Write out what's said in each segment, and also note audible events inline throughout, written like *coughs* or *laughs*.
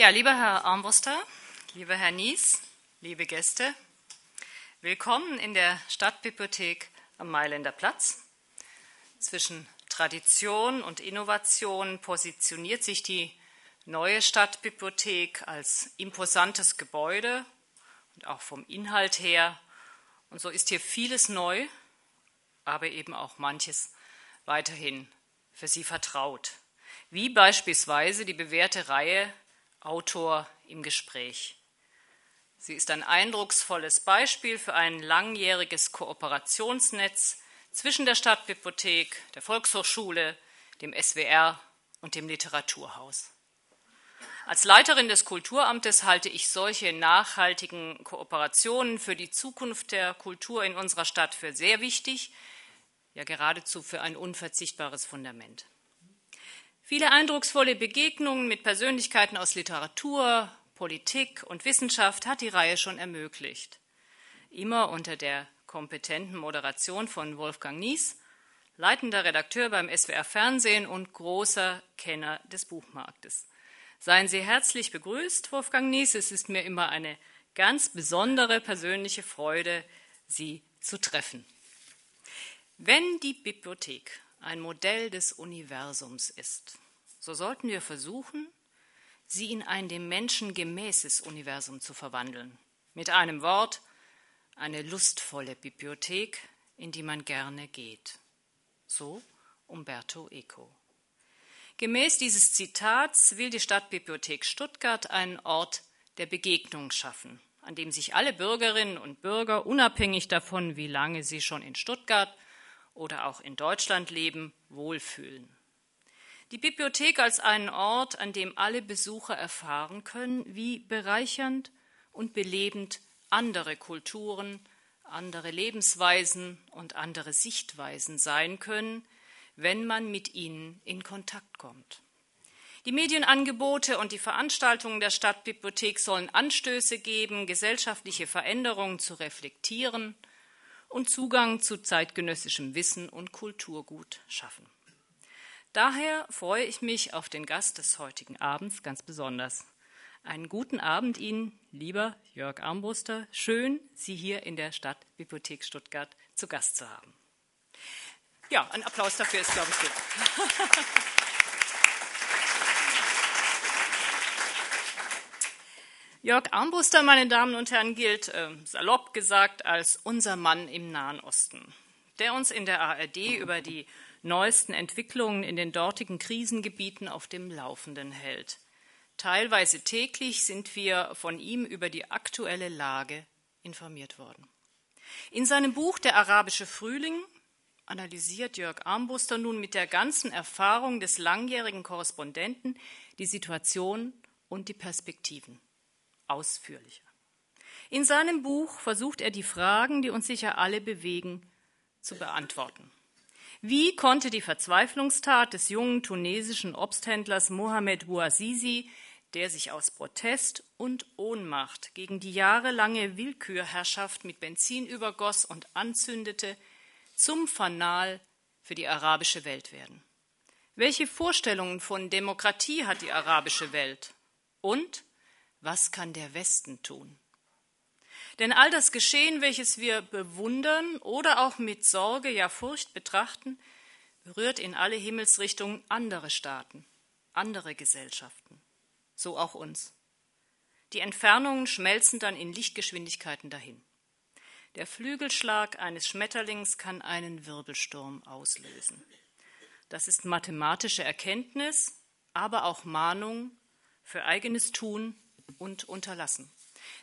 Ja, lieber Herr Armbruster, lieber Herr Nies, liebe Gäste, willkommen in der Stadtbibliothek am Mailänder Platz. Zwischen Tradition und Innovation positioniert sich die neue Stadtbibliothek als imposantes Gebäude und auch vom Inhalt her. Und so ist hier vieles neu, aber eben auch manches weiterhin für Sie vertraut. Wie beispielsweise die bewährte Reihe Autor im Gespräch. Sie ist ein eindrucksvolles Beispiel für ein langjähriges Kooperationsnetz zwischen der Stadtbibliothek, der Volkshochschule, dem SWR und dem Literaturhaus. Als Leiterin des Kulturamtes halte ich solche nachhaltigen Kooperationen für die Zukunft der Kultur in unserer Stadt für sehr wichtig, ja geradezu für ein unverzichtbares Fundament. Viele eindrucksvolle Begegnungen mit Persönlichkeiten aus Literatur, Politik und Wissenschaft hat die Reihe schon ermöglicht. Immer unter der kompetenten Moderation von Wolfgang Nies, leitender Redakteur beim SWR Fernsehen und großer Kenner des Buchmarktes. Seien Sie herzlich begrüßt, Wolfgang Nies. Es ist mir immer eine ganz besondere persönliche Freude, Sie zu treffen. Wenn die Bibliothek ein Modell des Universums ist, so sollten wir versuchen, sie in ein dem Menschen gemäßes Universum zu verwandeln. Mit einem Wort, eine lustvolle Bibliothek, in die man gerne geht. So Umberto Eco. Gemäß dieses Zitats will die Stadtbibliothek Stuttgart einen Ort der Begegnung schaffen, an dem sich alle Bürgerinnen und Bürger, unabhängig davon, wie lange sie schon in Stuttgart oder auch in Deutschland leben, wohlfühlen. Die Bibliothek als einen Ort, an dem alle Besucher erfahren können, wie bereichernd und belebend andere Kulturen, andere Lebensweisen und andere Sichtweisen sein können, wenn man mit ihnen in Kontakt kommt. Die Medienangebote und die Veranstaltungen der Stadtbibliothek sollen Anstöße geben, gesellschaftliche Veränderungen zu reflektieren und Zugang zu zeitgenössischem Wissen und Kulturgut schaffen. Daher freue ich mich auf den Gast des heutigen Abends ganz besonders. Einen guten Abend Ihnen, lieber Jörg Armbruster. Schön, Sie hier in der Stadtbibliothek Stuttgart zu Gast zu haben. Ja, ein Applaus dafür ist, glaube ich, gut. *laughs* Jörg Armbruster, meine Damen und Herren, gilt äh, salopp gesagt als unser Mann im Nahen Osten, der uns in der ARD über die neuesten Entwicklungen in den dortigen Krisengebieten auf dem Laufenden hält. Teilweise täglich sind wir von ihm über die aktuelle Lage informiert worden. In seinem Buch Der arabische Frühling analysiert Jörg Armbuster nun mit der ganzen Erfahrung des langjährigen Korrespondenten die Situation und die Perspektiven ausführlicher. In seinem Buch versucht er die Fragen, die uns sicher alle bewegen, zu beantworten. Wie konnte die Verzweiflungstat des jungen tunesischen Obsthändlers Mohamed Bouazizi, der sich aus Protest und Ohnmacht gegen die jahrelange Willkürherrschaft mit Benzin übergoss und anzündete, zum Fanal für die arabische Welt werden? Welche Vorstellungen von Demokratie hat die arabische Welt? Und was kann der Westen tun? Denn all das Geschehen, welches wir bewundern oder auch mit Sorge, ja Furcht betrachten, berührt in alle Himmelsrichtungen andere Staaten, andere Gesellschaften, so auch uns. Die Entfernungen schmelzen dann in Lichtgeschwindigkeiten dahin. Der Flügelschlag eines Schmetterlings kann einen Wirbelsturm auslösen. Das ist mathematische Erkenntnis, aber auch Mahnung für eigenes Tun und Unterlassen.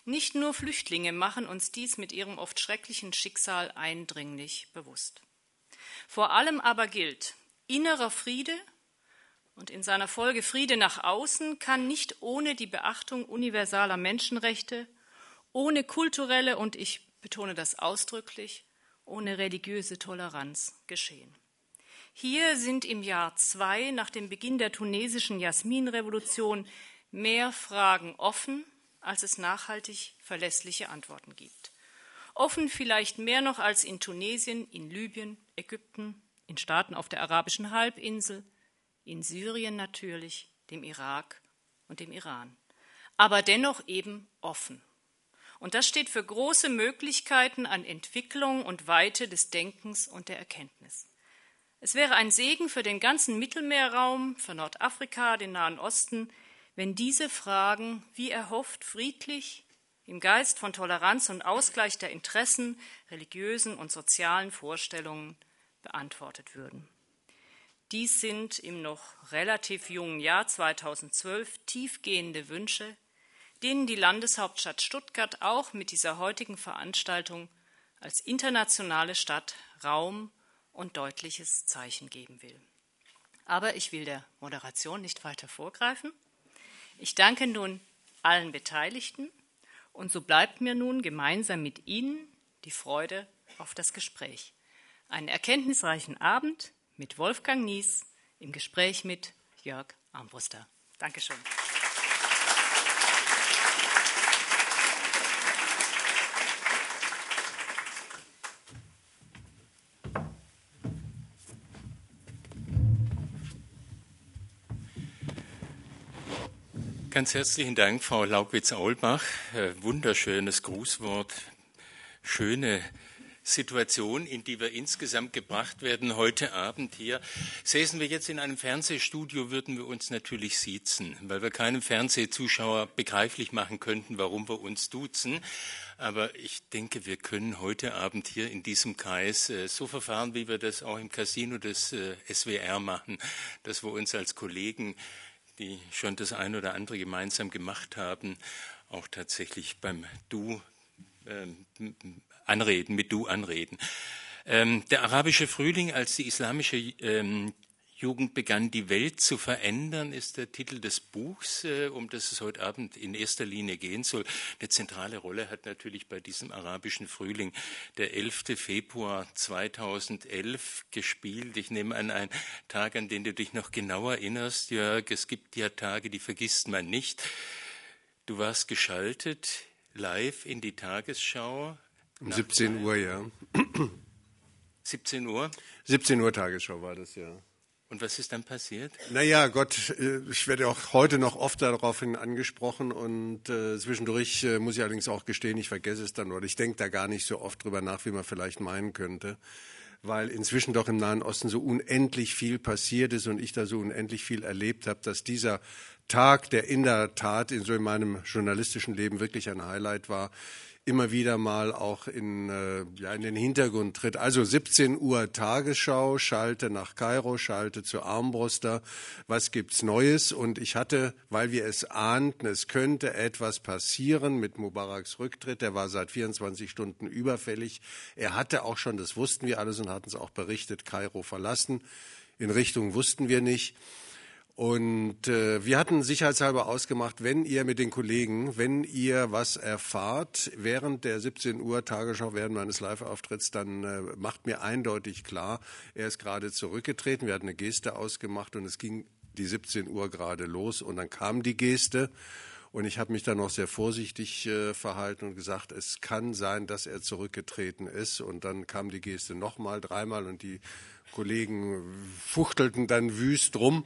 Nicht nur Flüchtlinge machen uns dies mit ihrem oft schrecklichen Schicksal eindringlich bewusst. Vor allem aber gilt, innerer Friede und in seiner Folge Friede nach außen kann nicht ohne die Beachtung universaler Menschenrechte, ohne kulturelle und ich betone das ausdrücklich, ohne religiöse Toleranz geschehen. Hier sind im Jahr zwei nach dem Beginn der tunesischen Jasminrevolution mehr Fragen offen als es nachhaltig verlässliche Antworten gibt. Offen vielleicht mehr noch als in Tunesien, in Libyen, Ägypten, in Staaten auf der arabischen Halbinsel, in Syrien natürlich, dem Irak und dem Iran. aber dennoch eben offen. Und das steht für große Möglichkeiten an Entwicklung und Weite des Denkens und der Erkenntnis. Es wäre ein Segen für den ganzen Mittelmeerraum, für Nordafrika, den Nahen Osten, wenn diese Fragen, wie erhofft, friedlich, im Geist von Toleranz und Ausgleich der Interessen, religiösen und sozialen Vorstellungen beantwortet würden. Dies sind im noch relativ jungen Jahr 2012 tiefgehende Wünsche, denen die Landeshauptstadt Stuttgart auch mit dieser heutigen Veranstaltung als internationale Stadt Raum und deutliches Zeichen geben will. Aber ich will der Moderation nicht weiter vorgreifen. Ich danke nun allen Beteiligten und so bleibt mir nun gemeinsam mit Ihnen die Freude auf das Gespräch. Einen erkenntnisreichen Abend mit Wolfgang Nies im Gespräch mit Jörg Armbruster. Dankeschön. Ganz herzlichen Dank, Frau Laubwitz-Aulbach. Äh, wunderschönes Grußwort, schöne Situation, in die wir insgesamt gebracht werden heute Abend hier. Säßen wir jetzt in einem Fernsehstudio, würden wir uns natürlich siezen, weil wir keinem Fernsehzuschauer begreiflich machen könnten, warum wir uns duzen. Aber ich denke, wir können heute Abend hier in diesem Kreis äh, so verfahren, wie wir das auch im Casino des äh, SWR machen, dass wir uns als Kollegen die schon das ein oder andere gemeinsam gemacht haben, auch tatsächlich beim Du äh, anreden, mit Du anreden. Ähm, der arabische Frühling als die islamische ähm, Jugend begann die Welt zu verändern, ist der Titel des Buchs, äh, um das es heute Abend in erster Linie gehen soll. Eine zentrale Rolle hat natürlich bei diesem arabischen Frühling der 11. Februar 2011 gespielt. Ich nehme an einen Tag, an den du dich noch genau erinnerst, Jörg. Es gibt ja Tage, die vergisst man nicht. Du warst geschaltet live in die Tagesschau. Um 17 Uhr, ja. 17 Uhr? 17 Uhr Tagesschau war das, ja. Und was ist dann passiert? Naja, Gott, äh, ich werde auch heute noch oft daraufhin angesprochen und äh, zwischendurch äh, muss ich allerdings auch gestehen, ich vergesse es dann oder ich denke da gar nicht so oft drüber nach, wie man vielleicht meinen könnte, weil inzwischen doch im Nahen Osten so unendlich viel passiert ist und ich da so unendlich viel erlebt habe, dass dieser Tag, der in der Tat in so in meinem journalistischen Leben wirklich ein Highlight war, immer wieder mal auch in, äh, ja, in den Hintergrund tritt. Also 17 Uhr Tagesschau, schalte nach Kairo, schalte zu Armbruster. Was gibt's Neues? Und ich hatte, weil wir es ahnten, es könnte etwas passieren mit Mubaraks Rücktritt. Der war seit 24 Stunden überfällig. Er hatte auch schon, das wussten wir alles und hatten es auch berichtet, Kairo verlassen. In Richtung wussten wir nicht. Und äh, wir hatten sicherheitshalber ausgemacht, wenn ihr mit den Kollegen, wenn ihr was erfahrt, während der 17 Uhr Tagesschau, während meines Live-Auftritts, dann äh, macht mir eindeutig klar, er ist gerade zurückgetreten. Wir hatten eine Geste ausgemacht und es ging die 17 Uhr gerade los und dann kam die Geste. Und ich habe mich dann noch sehr vorsichtig äh, verhalten und gesagt, es kann sein, dass er zurückgetreten ist. Und dann kam die Geste nochmal, dreimal und die Kollegen fuchtelten dann wüst rum.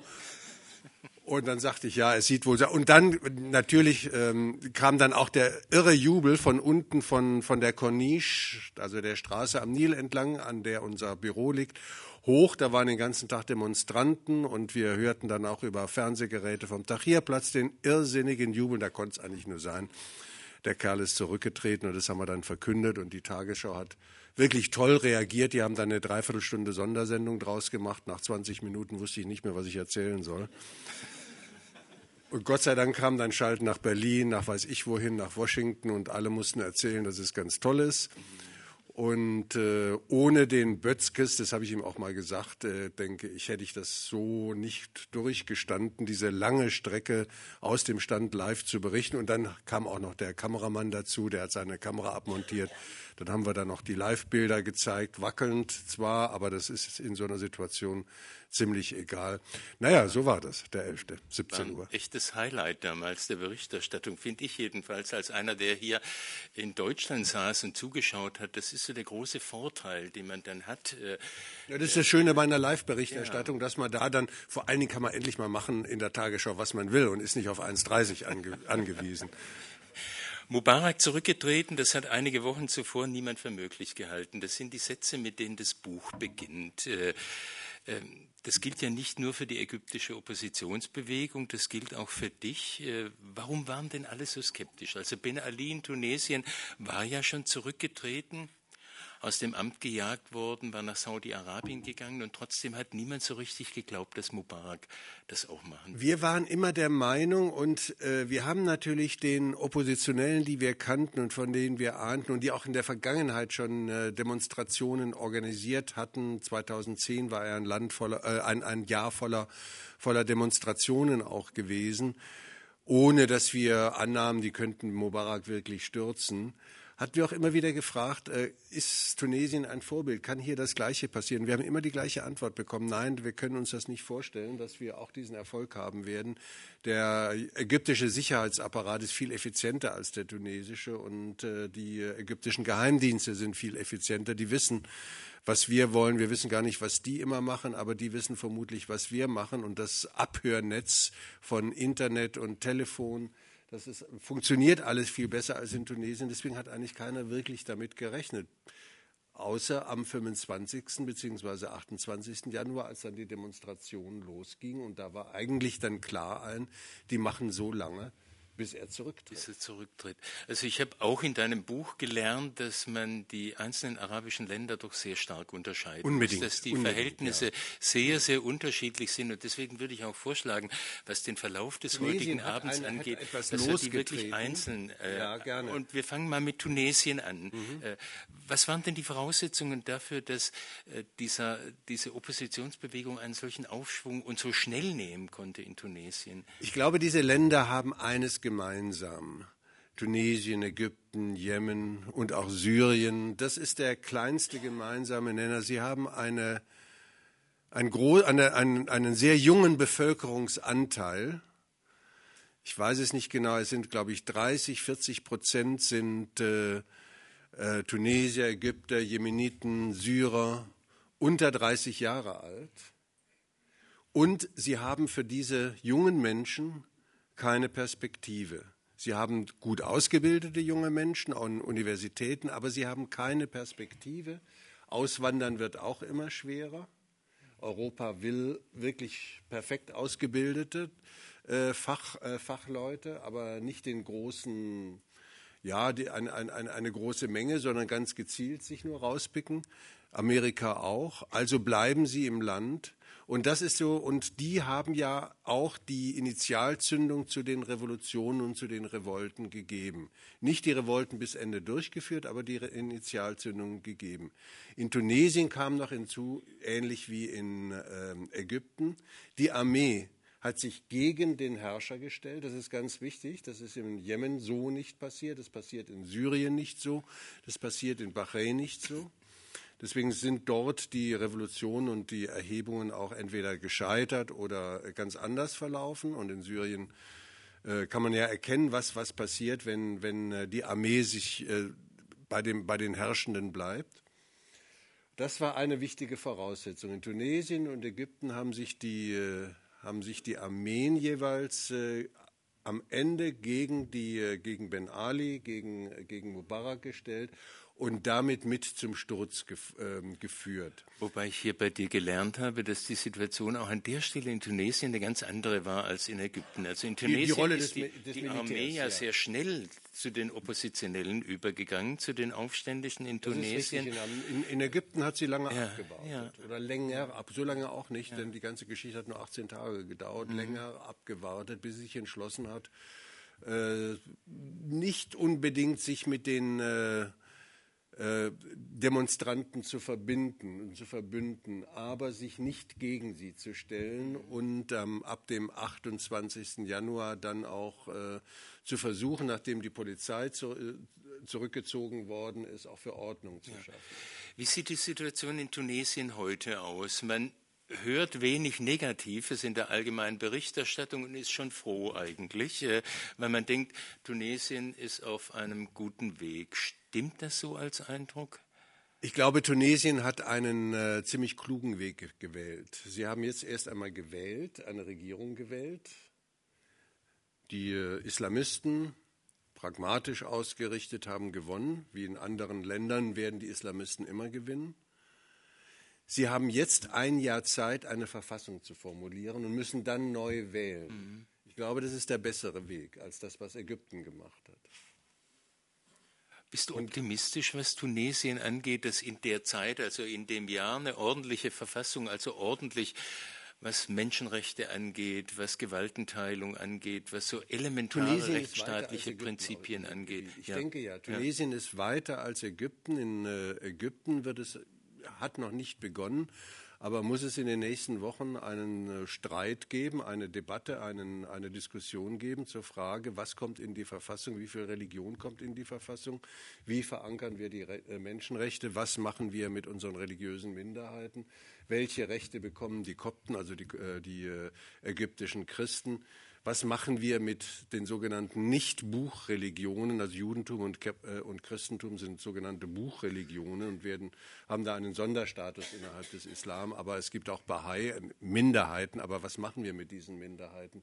Und dann sagte ich, ja, es sieht wohl so. Und dann natürlich ähm, kam dann auch der irre Jubel von unten von, von der Corniche, also der Straße am Nil entlang, an der unser Büro liegt, hoch. Da waren den ganzen Tag Demonstranten und wir hörten dann auch über Fernsehgeräte vom Tahrirplatz den irrsinnigen Jubel. Da konnte es eigentlich nur sein. Der Kerl ist zurückgetreten und das haben wir dann verkündet und die Tagesschau hat wirklich toll reagiert. Die haben dann eine Dreiviertelstunde Sondersendung draus gemacht. Nach 20 Minuten wusste ich nicht mehr, was ich erzählen soll. Und Gott sei Dank kam dann Schalt nach Berlin, nach weiß ich wohin, nach Washington und alle mussten erzählen, dass es ganz toll ist. Und äh, ohne den Bötzkes, das habe ich ihm auch mal gesagt, äh, denke ich, hätte ich das so nicht durchgestanden, diese lange Strecke aus dem Stand live zu berichten. Und dann kam auch noch der Kameramann dazu, der hat seine Kamera abmontiert. Dann haben wir da noch die Live-Bilder gezeigt, wackelnd zwar, aber das ist in so einer Situation ziemlich egal. Naja, so war das, der 11., 17 Uhr. Ein echtes Highlight damals der Berichterstattung, finde ich jedenfalls, als einer, der hier in Deutschland saß und zugeschaut hat. Das ist so der große Vorteil, den man dann hat. Äh, ja, das ist das Schöne bei einer Live-Berichterstattung, ja. dass man da dann, vor allen Dingen kann man endlich mal machen in der Tagesschau, was man will und ist nicht auf 1,30 ange *laughs* angewiesen. Mubarak zurückgetreten, das hat einige Wochen zuvor niemand für möglich gehalten. Das sind die Sätze, mit denen das Buch beginnt. Äh, ähm, das gilt ja nicht nur für die ägyptische Oppositionsbewegung, das gilt auch für dich. Äh, warum waren denn alle so skeptisch? Also Ben Ali in Tunesien war ja schon zurückgetreten aus dem Amt gejagt worden, war nach Saudi-Arabien gegangen und trotzdem hat niemand so richtig geglaubt, dass Mubarak das auch machen wird. Wir waren immer der Meinung und äh, wir haben natürlich den Oppositionellen, die wir kannten und von denen wir ahnten und die auch in der Vergangenheit schon äh, Demonstrationen organisiert hatten. 2010 war er ein Land voller, äh, ein, ein Jahr voller, voller Demonstrationen auch gewesen ohne dass wir annahmen, die könnten Mubarak wirklich stürzen hatten wir auch immer wieder gefragt, äh, ist Tunesien ein Vorbild? Kann hier das Gleiche passieren? Wir haben immer die gleiche Antwort bekommen. Nein, wir können uns das nicht vorstellen, dass wir auch diesen Erfolg haben werden. Der ägyptische Sicherheitsapparat ist viel effizienter als der tunesische und äh, die ägyptischen Geheimdienste sind viel effizienter. Die wissen, was wir wollen. Wir wissen gar nicht, was die immer machen, aber die wissen vermutlich, was wir machen. Und das Abhörnetz von Internet und Telefon das ist, funktioniert alles viel besser als in Tunesien. Deswegen hat eigentlich keiner wirklich damit gerechnet. Außer am 25. bzw. 28. Januar, als dann die Demonstration losging. Und da war eigentlich dann klar allen, die machen so lange, bis er zurücktritt. Bis er zurücktritt. Also ich habe auch in deinem Buch gelernt, dass man die einzelnen arabischen Länder doch sehr stark unterscheidet. Unbedingt. Dass die Unbedingt, Verhältnisse ja. sehr, sehr unterschiedlich sind. Und deswegen würde ich auch vorschlagen, was den Verlauf des Tunesien heutigen Abends ein, angeht, dass wir die wirklich einzeln. Äh, ja, gerne. Und wir fangen mal mit Tunesien an. Mhm. Äh, was waren denn die Voraussetzungen dafür, dass äh, dieser, diese Oppositionsbewegung einen solchen Aufschwung und so schnell nehmen konnte in Tunesien? Ich glaube, diese Länder haben eines gemacht gemeinsam. Tunesien, Ägypten, Jemen und auch Syrien, das ist der kleinste gemeinsame Nenner. Sie haben eine, ein eine, einen, einen sehr jungen Bevölkerungsanteil. Ich weiß es nicht genau, es sind, glaube ich, 30, 40 Prozent sind äh, äh, Tunesier, Ägypter, Jemeniten, Syrer unter 30 Jahre alt. Und sie haben für diese jungen Menschen keine Perspektive. Sie haben gut ausgebildete junge Menschen an Universitäten, aber sie haben keine Perspektive. Auswandern wird auch immer schwerer. Europa will wirklich perfekt ausgebildete äh, Fach, äh, Fachleute, aber nicht den großen, ja, die, ein, ein, eine große Menge, sondern ganz gezielt sich nur rauspicken. Amerika auch. Also bleiben sie im Land und das ist so, und die haben ja auch die Initialzündung zu den Revolutionen und zu den Revolten gegeben. Nicht die Revolten bis Ende durchgeführt, aber die Initialzündung gegeben. In Tunesien kam noch hinzu, ähnlich wie in äh, Ägypten, die Armee hat sich gegen den Herrscher gestellt. Das ist ganz wichtig. Das ist im Jemen so nicht passiert. Das passiert in Syrien nicht so. Das passiert in Bahrain nicht so. Deswegen sind dort die Revolutionen und die Erhebungen auch entweder gescheitert oder ganz anders verlaufen. Und in Syrien äh, kann man ja erkennen, was, was passiert, wenn, wenn äh, die Armee sich äh, bei, dem, bei den Herrschenden bleibt. Das war eine wichtige Voraussetzung. In Tunesien und Ägypten haben sich die, äh, haben sich die Armeen jeweils äh, am Ende gegen, die, äh, gegen Ben Ali, gegen, gegen Mubarak gestellt und damit mit zum Sturz gef äh, geführt. Wobei ich hier bei dir gelernt habe, dass die Situation auch an der Stelle in Tunesien eine ganz andere war als in Ägypten. Also in Tunesien die, die Rolle ist die, des, die Armee ja, ja, sehr schnell zu den Oppositionellen übergegangen, zu den Aufständischen in Tunesien. In, in, Ägypten hat sie lange ja, abgebaut. Ja. Oder länger ab, so lange auch nicht, denn die ganze Geschichte hat nur 18 Tage gedauert, mhm. länger abgewartet, bis sie sich entschlossen hat, äh, nicht unbedingt sich mit den äh, Demonstranten zu verbinden und zu verbünden, aber sich nicht gegen sie zu stellen und ähm, ab dem 28. Januar dann auch äh, zu versuchen, nachdem die Polizei zu, äh, zurückgezogen worden ist, auch für Ordnung zu schaffen. Wie sieht die Situation in Tunesien heute aus? Man hört wenig Negatives in der allgemeinen Berichterstattung und ist schon froh eigentlich, äh, weil man denkt, Tunesien ist auf einem guten Weg. Stimmt das so als Eindruck? Ich glaube, Tunesien hat einen äh, ziemlich klugen Weg gewählt. Sie haben jetzt erst einmal gewählt, eine Regierung gewählt. Die äh, Islamisten, pragmatisch ausgerichtet, haben gewonnen. Wie in anderen Ländern werden die Islamisten immer gewinnen. Sie haben jetzt ein Jahr Zeit, eine Verfassung zu formulieren und müssen dann neu wählen. Mhm. Ich glaube, das ist der bessere Weg als das, was Ägypten gemacht hat. Bist du optimistisch, was Tunesien angeht, dass in der Zeit, also in dem Jahr, eine ordentliche Verfassung, also ordentlich, was Menschenrechte angeht, was Gewaltenteilung angeht, was so elementare Tunesien rechtsstaatliche Prinzipien angeht? Ich ja. denke ja, Tunesien ja. ist weiter als Ägypten. In äh, Ägypten wird es, hat noch nicht begonnen. Aber muss es in den nächsten Wochen einen äh, Streit geben, eine Debatte, einen, eine Diskussion geben zur Frage, was kommt in die Verfassung, wie viel Religion kommt in die Verfassung, wie verankern wir die Re äh, Menschenrechte, was machen wir mit unseren religiösen Minderheiten, welche Rechte bekommen die Kopten, also die, äh, die ägyptischen Christen was machen wir mit den sogenannten Nicht-Buchreligionen, also Judentum und, äh, und, Christentum sind sogenannte Buchreligionen und werden, haben da einen Sonderstatus innerhalb des Islam, aber es gibt auch Bahai, äh, Minderheiten, aber was machen wir mit diesen Minderheiten?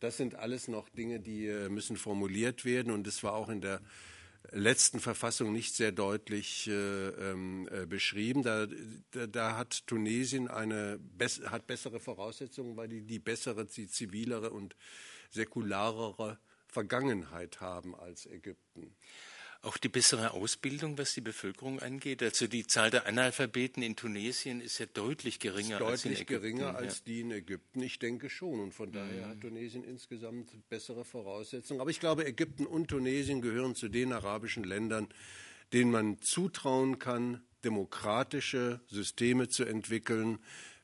Das sind alles noch Dinge, die äh, müssen formuliert werden. Und es war auch in der letzten Verfassung nicht sehr deutlich äh, ähm, äh, beschrieben. Da, da, da, hat Tunesien eine hat bessere Voraussetzungen, weil die die bessere, die zivilere und säkularere Vergangenheit haben als Ägypten auch die bessere Ausbildung, was die Bevölkerung angeht. Also die Zahl der Analphabeten in Tunesien ist ja deutlich geringer deutlich als in Ägypten. Deutlich geringer als die in Ägypten, ich denke schon. Und von daher mhm. hat Tunesien insgesamt bessere Voraussetzungen. Aber ich glaube, Ägypten und Tunesien gehören zu den arabischen Ländern, denen man zutrauen kann, demokratische Systeme zu entwickeln,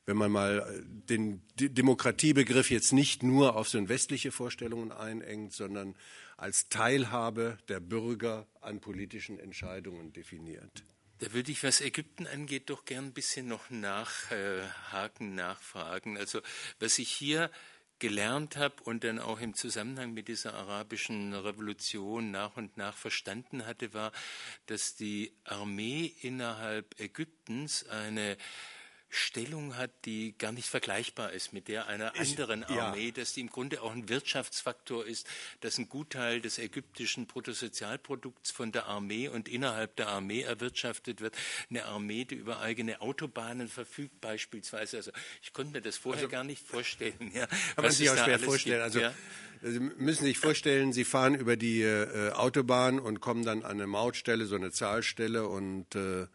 wenn man mal äh, den Demokratiebegriff jetzt nicht nur auf so westliche Vorstellungen einengt, sondern als Teilhabe der Bürger an politischen Entscheidungen definiert. Da würde ich, was Ägypten angeht, doch gern ein bisschen noch nachhaken, nachfragen. Also was ich hier gelernt habe und dann auch im Zusammenhang mit dieser arabischen Revolution nach und nach verstanden hatte, war, dass die Armee innerhalb Ägyptens eine Stellung hat, die gar nicht vergleichbar ist mit der einer anderen ich, Armee, ja. dass die im Grunde auch ein Wirtschaftsfaktor ist, dass ein Gutteil des ägyptischen Bruttosozialprodukts von der Armee und innerhalb der Armee erwirtschaftet wird. Eine Armee, die über eigene Autobahnen verfügt beispielsweise. Also ich konnte mir das vorher also, gar nicht vorstellen. Ja, *laughs* kann man sich auch schwer vorstellen. Also ja? Sie müssen sich vorstellen, Sie fahren über die äh, Autobahn und kommen dann an eine Mautstelle, so eine Zahlstelle und äh,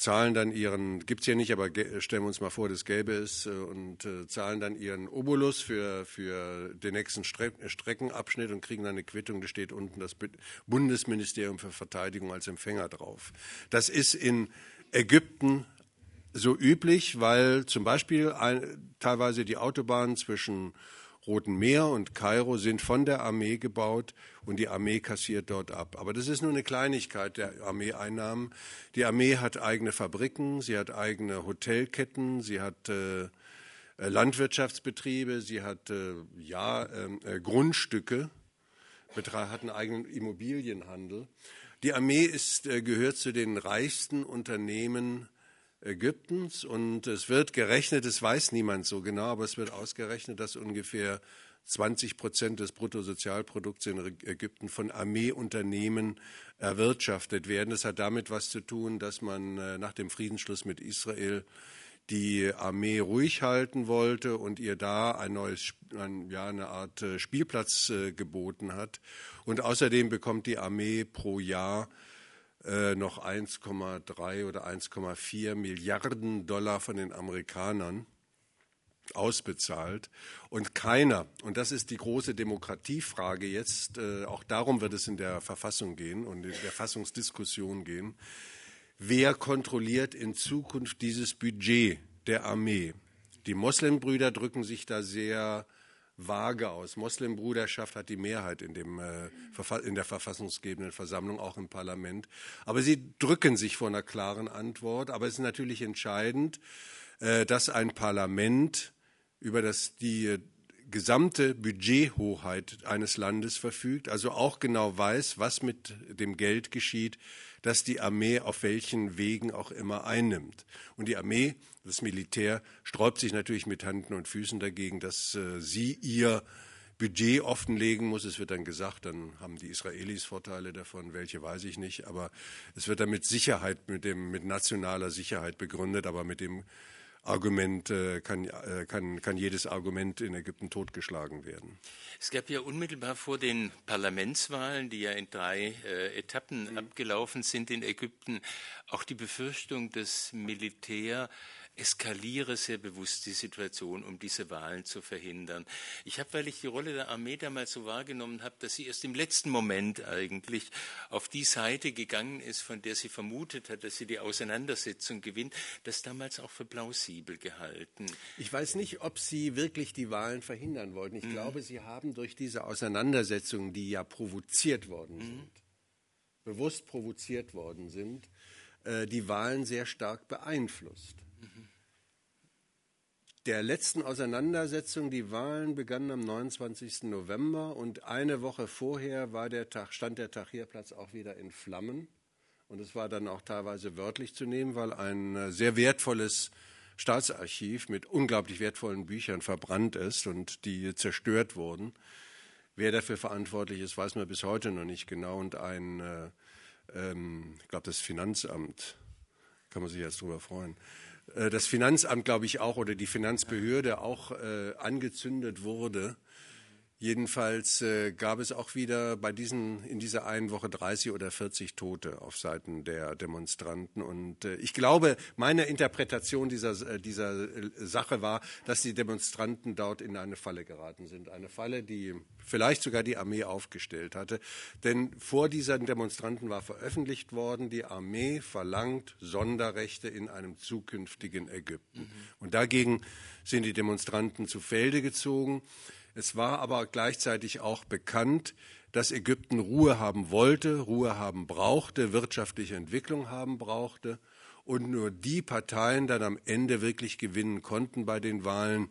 zahlen dann ihren, gibt's hier nicht, aber stellen wir uns mal vor, das gäbe es, äh, und äh, zahlen dann ihren Obolus für, für den nächsten Stre Streckenabschnitt und kriegen dann eine Quittung, da steht unten das Bundesministerium für Verteidigung als Empfänger drauf. Das ist in Ägypten so üblich, weil zum Beispiel ein, teilweise die Autobahn zwischen Roten Meer und Kairo sind von der Armee gebaut und die Armee kassiert dort ab. Aber das ist nur eine Kleinigkeit der Armeeeinnahmen. Die Armee hat eigene Fabriken, sie hat eigene Hotelketten, sie hat äh, äh Landwirtschaftsbetriebe, sie hat äh, ja ähm, äh, Grundstücke, hat einen eigenen Immobilienhandel. Die Armee ist, äh, gehört zu den reichsten Unternehmen Ägyptens und es wird gerechnet, es weiß niemand so genau, aber es wird ausgerechnet, dass ungefähr 20 Prozent des Bruttosozialprodukts in Ägypten von Armeeunternehmen erwirtschaftet werden. Das hat damit was zu tun, dass man äh, nach dem Friedensschluss mit Israel die Armee ruhig halten wollte und ihr da ein neues, ein, ja, eine Art äh, Spielplatz äh, geboten hat. Und außerdem bekommt die Armee pro Jahr äh, noch 1,3 oder 1,4 Milliarden Dollar von den Amerikanern ausbezahlt. Und keiner, und das ist die große Demokratiefrage jetzt, äh, auch darum wird es in der Verfassung gehen und in der Fassungsdiskussion gehen, wer kontrolliert in Zukunft dieses Budget der Armee? Die Moslembrüder drücken sich da sehr vage aus. Moslembruderschaft hat die Mehrheit in, dem, äh, in der verfassungsgebenden Versammlung, auch im Parlament. Aber sie drücken sich vor einer klaren Antwort. Aber es ist natürlich entscheidend, äh, dass ein Parlament über das die gesamte Budgethoheit eines Landes verfügt, also auch genau weiß, was mit dem Geld geschieht, das die Armee auf welchen Wegen auch immer einnimmt. Und die Armee, das Militär, sträubt sich natürlich mit Händen und Füßen dagegen, dass äh, sie ihr Budget offenlegen muss. Es wird dann gesagt, dann haben die Israelis Vorteile davon, welche weiß ich nicht, aber es wird dann mit Sicherheit, mit, dem, mit nationaler Sicherheit begründet, aber mit dem Argument äh, kann, äh, kann, kann jedes Argument in Ägypten totgeschlagen werden. Es gab ja unmittelbar vor den Parlamentswahlen, die ja in drei äh, Etappen mhm. abgelaufen sind in Ägypten, auch die Befürchtung, dass Militär eskaliere sehr bewusst die Situation, um diese Wahlen zu verhindern. Ich habe, weil ich die Rolle der Armee damals so wahrgenommen habe, dass sie erst im letzten Moment eigentlich auf die Seite gegangen ist, von der sie vermutet hat, dass sie die Auseinandersetzung gewinnt, das damals auch für plausibel gehalten. Ich weiß nicht, ob Sie wirklich die Wahlen verhindern wollten. Ich mhm. glaube, Sie haben durch diese Auseinandersetzungen, die ja provoziert worden mhm. sind, bewusst provoziert worden sind, äh, die Wahlen sehr stark beeinflusst der letzten Auseinandersetzung. Die Wahlen begannen am 29. November und eine Woche vorher war der Tag, stand der Tahrirplatz auch wieder in Flammen. Und es war dann auch teilweise wörtlich zu nehmen, weil ein äh, sehr wertvolles Staatsarchiv mit unglaublich wertvollen Büchern verbrannt ist und die zerstört wurden. Wer dafür verantwortlich ist, weiß man bis heute noch nicht genau. Und ein, äh, ähm, ich glaube, das Finanzamt, kann man sich jetzt darüber freuen, das Finanzamt, glaube ich, auch oder die Finanzbehörde auch äh, angezündet wurde Jedenfalls äh, gab es auch wieder bei diesen, in dieser einen Woche 30 oder 40 Tote auf Seiten der Demonstranten. Und äh, ich glaube, meine Interpretation dieser, äh, dieser äh, Sache war, dass die Demonstranten dort in eine Falle geraten sind. Eine Falle, die vielleicht sogar die Armee aufgestellt hatte. Denn vor diesen Demonstranten war veröffentlicht worden, die Armee verlangt Sonderrechte in einem zukünftigen Ägypten. Mhm. Und dagegen sind die Demonstranten zu Felde gezogen. Es war aber gleichzeitig auch bekannt, dass Ägypten Ruhe haben wollte, Ruhe haben brauchte, wirtschaftliche Entwicklung haben brauchte und nur die Parteien dann am Ende wirklich gewinnen konnten bei den Wahlen,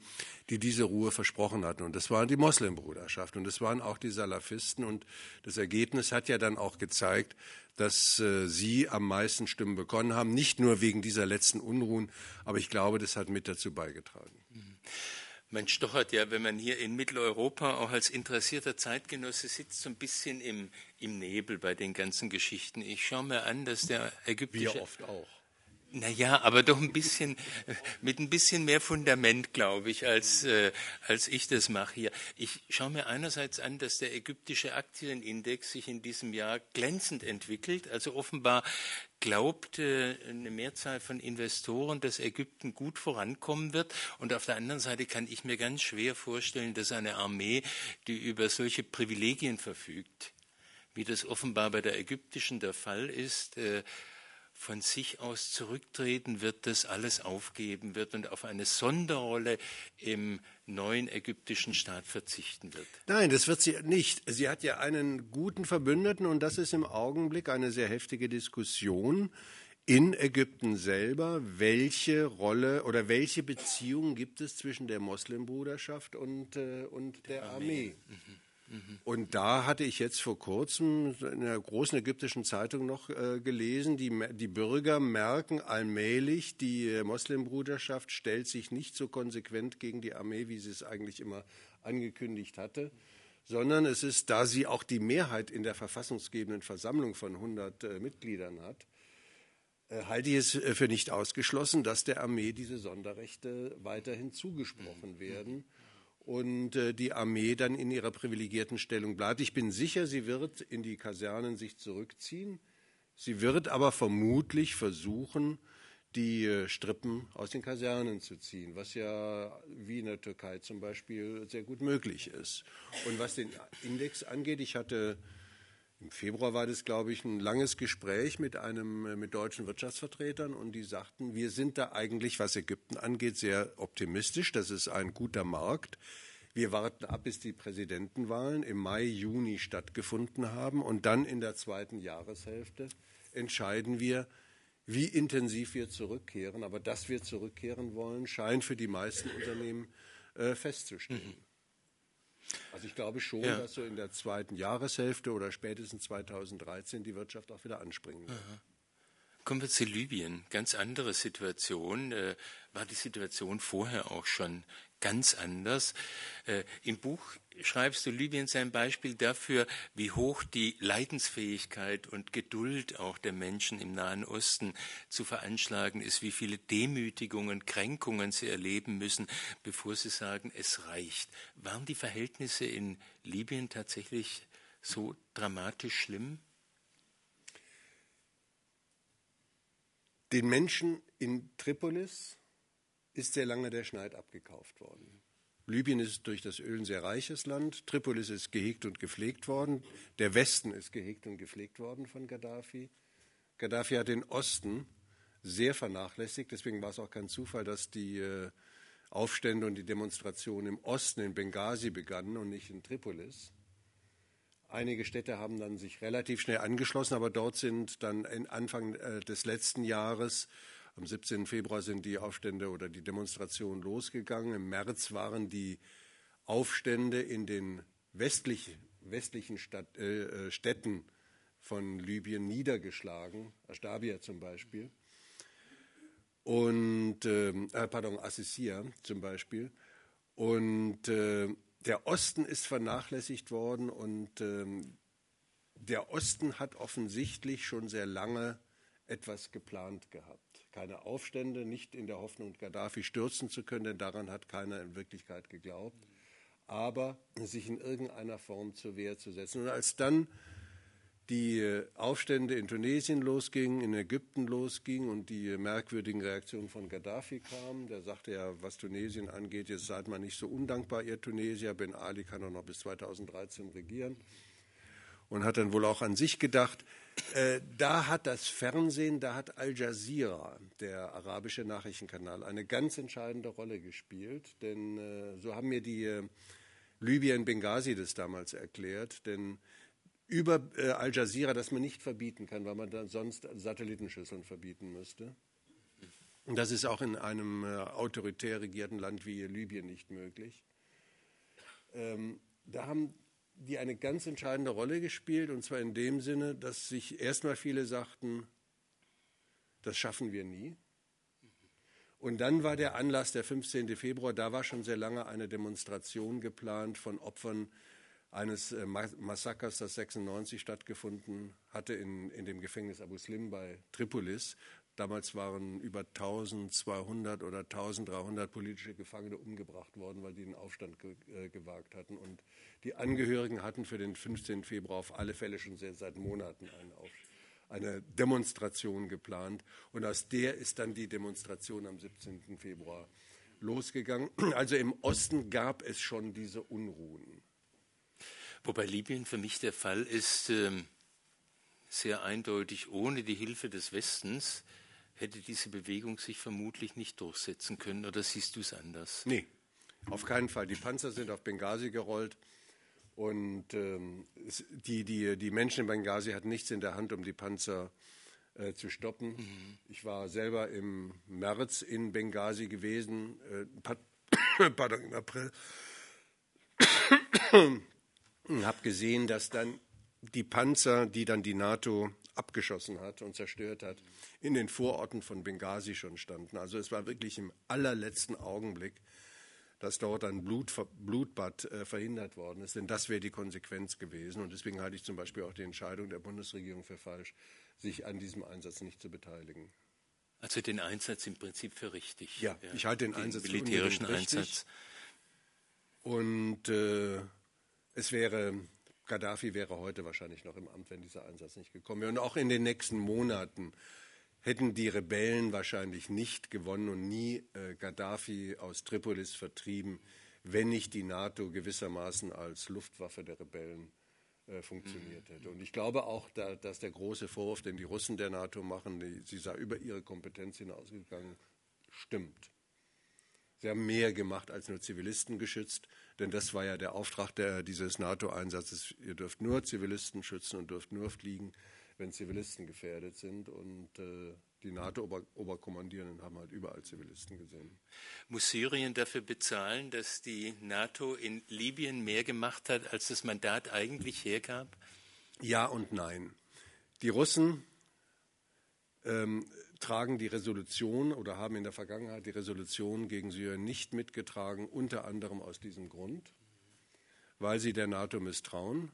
die diese Ruhe versprochen hatten. Und das waren die Moslembruderschaft und das waren auch die Salafisten. Und das Ergebnis hat ja dann auch gezeigt, dass äh, sie am meisten Stimmen bekommen haben, nicht nur wegen dieser letzten Unruhen, aber ich glaube, das hat mit dazu beigetragen. Mhm. Man stochert ja, wenn man hier in Mitteleuropa auch als interessierter Zeitgenosse sitzt, so ein bisschen im, im Nebel bei den ganzen Geschichten. Ich schaue mir an, dass der ägyptische. Wir oft auch. Naja, aber doch ein bisschen, mit ein bisschen mehr Fundament, glaube ich, als, äh, als ich das mache hier. Ich schaue mir einerseits an, dass der ägyptische Aktienindex sich in diesem Jahr glänzend entwickelt. Also offenbar glaubt äh, eine Mehrzahl von Investoren, dass Ägypten gut vorankommen wird. Und auf der anderen Seite kann ich mir ganz schwer vorstellen, dass eine Armee, die über solche Privilegien verfügt, wie das offenbar bei der ägyptischen der Fall ist, äh, von sich aus zurücktreten wird, das alles aufgeben wird und auf eine Sonderrolle im neuen ägyptischen Staat verzichten wird. Nein, das wird sie nicht. Sie hat ja einen guten Verbündeten und das ist im Augenblick eine sehr heftige Diskussion in Ägypten selber. Welche Rolle oder welche Beziehungen gibt es zwischen der Moslembruderschaft und, äh, und der Armee? Armee. Mhm. Und da hatte ich jetzt vor kurzem in einer großen ägyptischen Zeitung noch äh, gelesen, die, die Bürger merken allmählich, die Moslembruderschaft stellt sich nicht so konsequent gegen die Armee, wie sie es eigentlich immer angekündigt hatte sondern es ist, da sie auch die Mehrheit in der verfassungsgebenden Versammlung von 100 äh, Mitgliedern hat, äh, halte ich es äh, für nicht ausgeschlossen, dass der Armee diese Sonderrechte weiterhin zugesprochen werden und äh, die Armee dann in ihrer privilegierten Stellung bleibt. Ich bin sicher, sie wird in die Kasernen sich zurückziehen. Sie wird aber vermutlich versuchen, die äh, Strippen aus den Kasernen zu ziehen, was ja wie in der Türkei zum Beispiel sehr gut möglich ist. Und was den Index angeht, ich hatte im Februar war das, glaube ich, ein langes Gespräch mit einem äh, mit deutschen Wirtschaftsvertretern und die sagten, wir sind da eigentlich, was Ägypten angeht, sehr optimistisch. Das ist ein guter Markt. Wir warten ab, bis die Präsidentenwahlen im Mai, Juni stattgefunden haben und dann in der zweiten Jahreshälfte entscheiden wir, wie intensiv wir zurückkehren. Aber dass wir zurückkehren wollen, scheint für die meisten Unternehmen äh, festzustehen. Also ich glaube schon, ja. dass so in der zweiten Jahreshälfte oder spätestens 2013 die Wirtschaft auch wieder anspringen wird. Aha. Kommen wir zu Libyen. Ganz andere Situation. Äh, war die Situation vorher auch schon ganz anders? Äh, Im Buch schreibst du, Libyen sei ein Beispiel dafür, wie hoch die Leidensfähigkeit und Geduld auch der Menschen im Nahen Osten zu veranschlagen ist, wie viele Demütigungen, Kränkungen sie erleben müssen, bevor sie sagen, es reicht. Waren die Verhältnisse in Libyen tatsächlich so dramatisch schlimm? Den Menschen in Tripolis ist sehr lange der Schneid abgekauft worden. Libyen ist durch das Öl ein sehr reiches Land. Tripolis ist gehegt und gepflegt worden. Der Westen ist gehegt und gepflegt worden von Gaddafi. Gaddafi hat den Osten sehr vernachlässigt. Deswegen war es auch kein Zufall, dass die äh, Aufstände und die Demonstrationen im Osten in Benghazi begannen und nicht in Tripolis. Einige Städte haben dann sich relativ schnell angeschlossen, aber dort sind dann Anfang äh, des letzten Jahres am 17. Februar sind die Aufstände oder die Demonstrationen losgegangen. Im März waren die Aufstände in den westlich, westlichen Stadt, äh, äh Städten von Libyen niedergeschlagen, Astabia zum Beispiel. Und, ähm, äh, pardon, Assisia zum Beispiel. Und äh, der Osten ist vernachlässigt worden und ähm, der Osten hat offensichtlich schon sehr lange etwas geplant gehabt keine Aufstände, nicht in der Hoffnung, Gaddafi stürzen zu können, denn daran hat keiner in Wirklichkeit geglaubt, aber sich in irgendeiner Form zur Wehr zu setzen. Und als dann die Aufstände in Tunesien losgingen, in Ägypten losgingen und die merkwürdigen Reaktionen von Gaddafi kamen, der sagte ja, was Tunesien angeht, jetzt seid mal nicht so undankbar, ihr Tunesier, Ben Ali kann doch noch bis 2013 regieren und hat dann wohl auch an sich gedacht. Äh, da hat das Fernsehen, da hat Al Jazeera, der arabische Nachrichtenkanal, eine ganz entscheidende Rolle gespielt. Denn äh, so haben mir die äh, Libyer in Benghazi das damals erklärt. Denn über äh, Al Jazeera, das man nicht verbieten kann, weil man dann sonst Satellitenschüsseln verbieten müsste. Und das ist auch in einem äh, autoritär regierten Land wie Libyen nicht möglich. Ähm, da haben die eine ganz entscheidende Rolle gespielt, und zwar in dem Sinne, dass sich erstmal viele sagten, das schaffen wir nie. Und dann war der Anlass der 15. Februar, da war schon sehr lange eine Demonstration geplant von Opfern eines äh, Massakers, das 96 stattgefunden hatte in, in dem Gefängnis Abu Slim bei Tripolis. Damals waren über 1200 oder 1300 politische Gefangene umgebracht worden, weil die den Aufstand ge äh, gewagt hatten. Und die Angehörigen hatten für den 15. Februar auf alle Fälle schon sehr, seit Monaten einen eine Demonstration geplant. Und aus der ist dann die Demonstration am 17. Februar losgegangen. *clears throat* Also im Osten gab es schon diese Unruhen. Wobei Libyen für mich der Fall ist, äh, sehr eindeutig, ohne die Hilfe des Westens hätte diese Bewegung sich vermutlich nicht durchsetzen können. Oder siehst du es anders? Nee, auf keinen Fall. Die Panzer sind auf Benghazi gerollt. Und ähm, die, die, die Menschen in Benghazi hatten nichts in der Hand, um die Panzer äh, zu stoppen. Mhm. Ich war selber im März in Benghazi gewesen, äh, *coughs* pardon, im April, *coughs* und habe gesehen, dass dann die Panzer, die dann die NATO abgeschossen hat und zerstört hat, in den Vororten von Benghazi schon standen. Also es war wirklich im allerletzten Augenblick, dass dort ein Blut, Blutbad äh, verhindert worden ist. Denn das wäre die Konsequenz gewesen. Und deswegen halte ich zum Beispiel auch die Entscheidung der Bundesregierung für falsch, sich an diesem Einsatz nicht zu beteiligen. Also den Einsatz im Prinzip für richtig. Ja, ja. ich halte den, den Einsatz militärischen für Einsatz. Und äh, es wäre Gaddafi wäre heute wahrscheinlich noch im Amt, wenn dieser Einsatz nicht gekommen wäre. Und auch in den nächsten Monaten hätten die Rebellen wahrscheinlich nicht gewonnen und nie äh, Gaddafi aus Tripolis vertrieben, wenn nicht die NATO gewissermaßen als Luftwaffe der Rebellen äh, funktioniert mhm. hätte. Und ich glaube auch, da, dass der große Vorwurf, den die Russen der NATO machen, die, sie sei über ihre Kompetenz hinausgegangen, stimmt. Sie haben mehr gemacht als nur Zivilisten geschützt, denn das war ja der Auftrag der, dieses NATO-Einsatzes. Ihr dürft nur Zivilisten schützen und dürft nur fliegen, wenn Zivilisten gefährdet sind. Und äh, die NATO-Oberkommandierenden haben halt überall Zivilisten gesehen. Muss Syrien dafür bezahlen, dass die NATO in Libyen mehr gemacht hat, als das Mandat eigentlich hergab? Ja und nein. Die Russen ähm, tragen die Resolution oder haben in der Vergangenheit die Resolution gegen Syrien nicht mitgetragen, unter anderem aus diesem Grund, weil sie der NATO misstrauen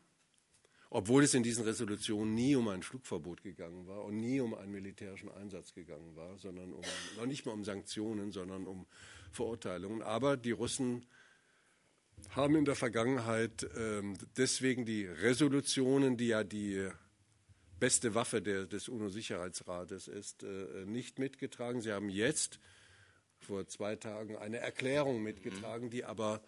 obwohl es in diesen Resolutionen nie um ein Flugverbot gegangen war und nie um einen militärischen Einsatz gegangen war, sondern um, noch nicht mal um Sanktionen, sondern um Verurteilungen. Aber die Russen haben in der Vergangenheit ähm, deswegen die Resolutionen, die ja die beste Waffe der, des UNO-Sicherheitsrates ist, äh, nicht mitgetragen. Sie haben jetzt vor zwei Tagen eine Erklärung mitgetragen, die aber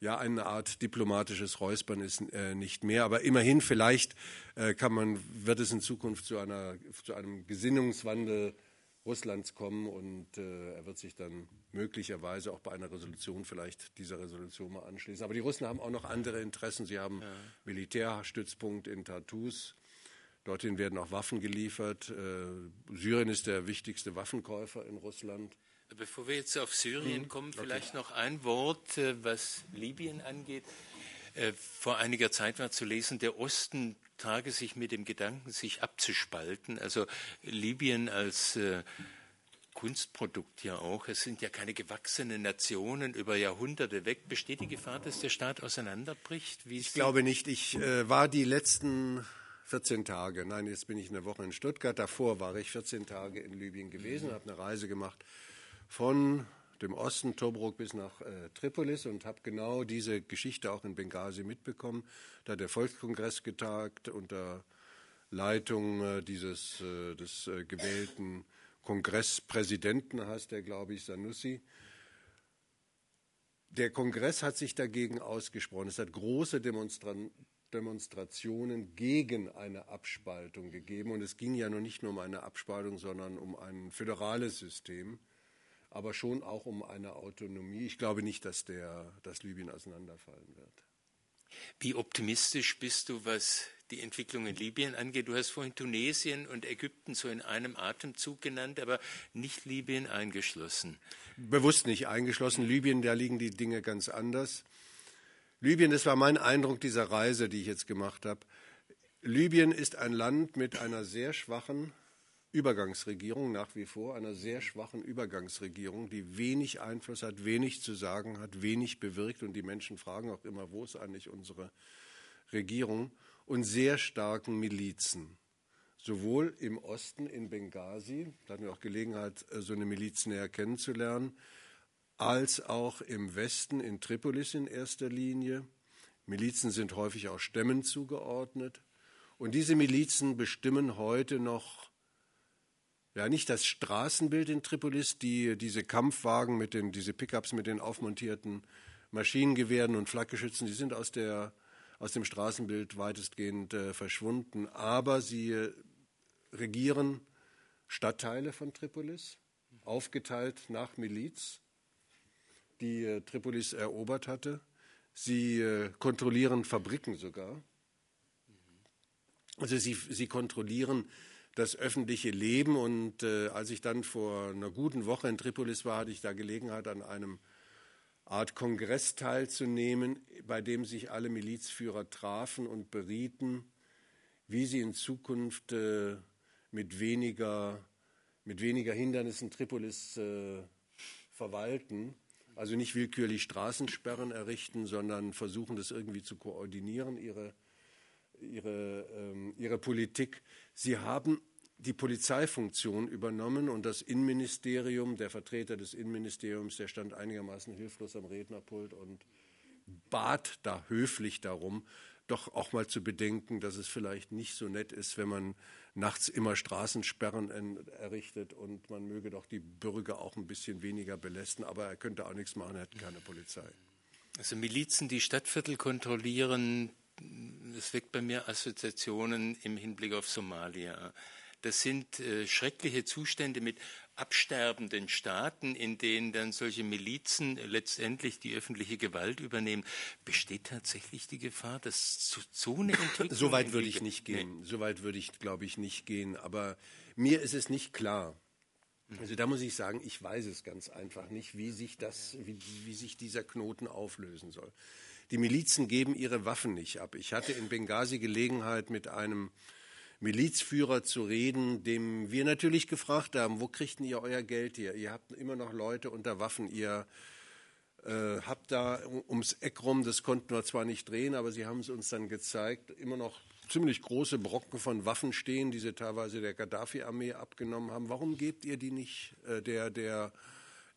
ja eine Art diplomatisches Räuspern ist äh, nicht mehr. Aber immerhin, vielleicht äh, kann man, wird es in Zukunft zu, einer, zu einem Gesinnungswandel Russlands kommen und äh, er wird sich dann möglicherweise auch bei einer Resolution vielleicht dieser Resolution mal anschließen. Aber die Russen haben auch noch andere Interessen. Sie haben ja. Militärstützpunkt in Tartus. Dorthin werden auch Waffen geliefert. Äh, Syrien ist der wichtigste Waffenkäufer in Russland. Bevor wir jetzt auf Syrien mhm. kommen, vielleicht noch ein Wort, äh, was Libyen angeht. Äh, vor einiger Zeit war zu lesen, der Osten trage sich mit dem Gedanken, sich abzuspalten. Also Libyen als Kunstprodukt ja auch. Es sind ja keine gewachsenen Nationen über Jahrhunderte weg. Besteht die Gefahr, dass der Staat auseinanderbricht? Ich glaube nicht. Ich äh, war die letzten 14 Tage, nein, jetzt bin ich eine Woche in Stuttgart. Davor war ich 14 Tage in Libyen gewesen, mhm. habe eine Reise gemacht von dem Osten Tobruk bis nach äh, Tripolis und habe genau diese Geschichte auch in Benghazi mitbekommen. Da hat der Volkskongress getagt unter Leitung äh, dieses äh, des äh, gewählten Kongresspräsidenten heißt der, glaube ich, Sanussi. Der Kongress hat sich dagegen ausgesprochen. Es hat große Demonstra Demonstrationen gegen eine Abspaltung gegeben. Und es ging ja noch nicht nur um eine Abspaltung, sondern um ein föderales System aber schon auch um eine Autonomie. Ich glaube nicht, dass, der, dass Libyen auseinanderfallen wird. Wie optimistisch bist du, was die Entwicklung in Libyen angeht? Du hast vorhin Tunesien und Ägypten so in einem Atemzug genannt, aber nicht Libyen eingeschlossen. Bewusst nicht eingeschlossen. Libyen, da liegen die Dinge ganz anders. Libyen, das war mein Eindruck dieser Reise, die ich jetzt gemacht habe. Libyen ist ein Land mit einer sehr schwachen Übergangsregierung nach wie vor, einer sehr schwachen Übergangsregierung, die wenig Einfluss hat, wenig zu sagen hat, wenig bewirkt und die Menschen fragen auch immer, wo ist eigentlich unsere Regierung und sehr starken Milizen. Sowohl im Osten in Benghazi, da hatten wir auch Gelegenheit, äh, so eine Miliz näher kennenzulernen, als auch im Westen in Tripolis in erster Linie. Milizen sind häufig auch Stämmen zugeordnet. Und diese Milizen bestimmen heute noch ja nicht das Straßenbild in Tripolis, die, diese Kampfwagen mit den, diese Pickups mit den aufmontierten Maschinengewehren und Flakgeschützen, die sind aus, der, aus dem Straßenbild weitestgehend äh, verschwunden. Aber sie regieren Stadtteile von Tripolis, aufgeteilt nach Miliz, die äh, Tripolis erobert hatte. Sie äh, kontrollieren Fabriken sogar. Also sie, sie kontrollieren das öffentliche Leben. Und äh, als ich dann vor einer guten Woche in Tripolis war, hatte ich da Gelegenheit, an einem Art Kongress teilzunehmen, bei dem sich alle Milizführer trafen und berieten, wie sie in Zukunft äh, mit, weniger, mit weniger Hindernissen Tripolis äh, verwalten. Also nicht willkürlich Straßensperren errichten, sondern versuchen, das irgendwie zu koordinieren, ihre ihre, ähm, ihre Politik. Sie haben die Polizeifunktion übernommen und das Innenministerium, der Vertreter des Innenministeriums, der stand einigermaßen hilflos am Rednerpult und bat da höflich darum, doch auch mal zu bedenken, dass es vielleicht nicht so nett ist, wenn man nachts immer Straßensperren errichtet und man möge doch die Bürger auch ein bisschen weniger belästen. Aber er könnte auch nichts machen, er hat keine Polizei. Also Milizen, die Stadtviertel kontrollieren, das weckt bei mir Assoziationen im Hinblick auf Somalia. Das sind äh, schreckliche Zustände mit absterbenden Staaten, in denen dann solche Milizen letztendlich die öffentliche Gewalt übernehmen. Besteht tatsächlich die Gefahr, dass so eine *laughs* Entwicklung. So weit würde ich nicht gehen. Nee. So weit würde ich, glaube ich, nicht gehen. Aber mir ist es nicht klar. Also da muss ich sagen, ich weiß es ganz einfach nicht, wie sich das, wie, wie sich dieser Knoten auflösen soll. Die Milizen geben ihre Waffen nicht ab. Ich hatte in Benghazi Gelegenheit, mit einem Milizführer zu reden, dem wir natürlich gefragt haben, wo kriegt ihr euer Geld her? Ihr habt immer noch Leute unter Waffen, ihr äh, habt da ums Eck rum, das konnten wir zwar nicht drehen, aber sie haben es uns dann gezeigt, immer noch ziemlich große Brocken von Waffen stehen, die sie teilweise der Gaddafi-Armee abgenommen haben. Warum gebt ihr die nicht äh, der, der,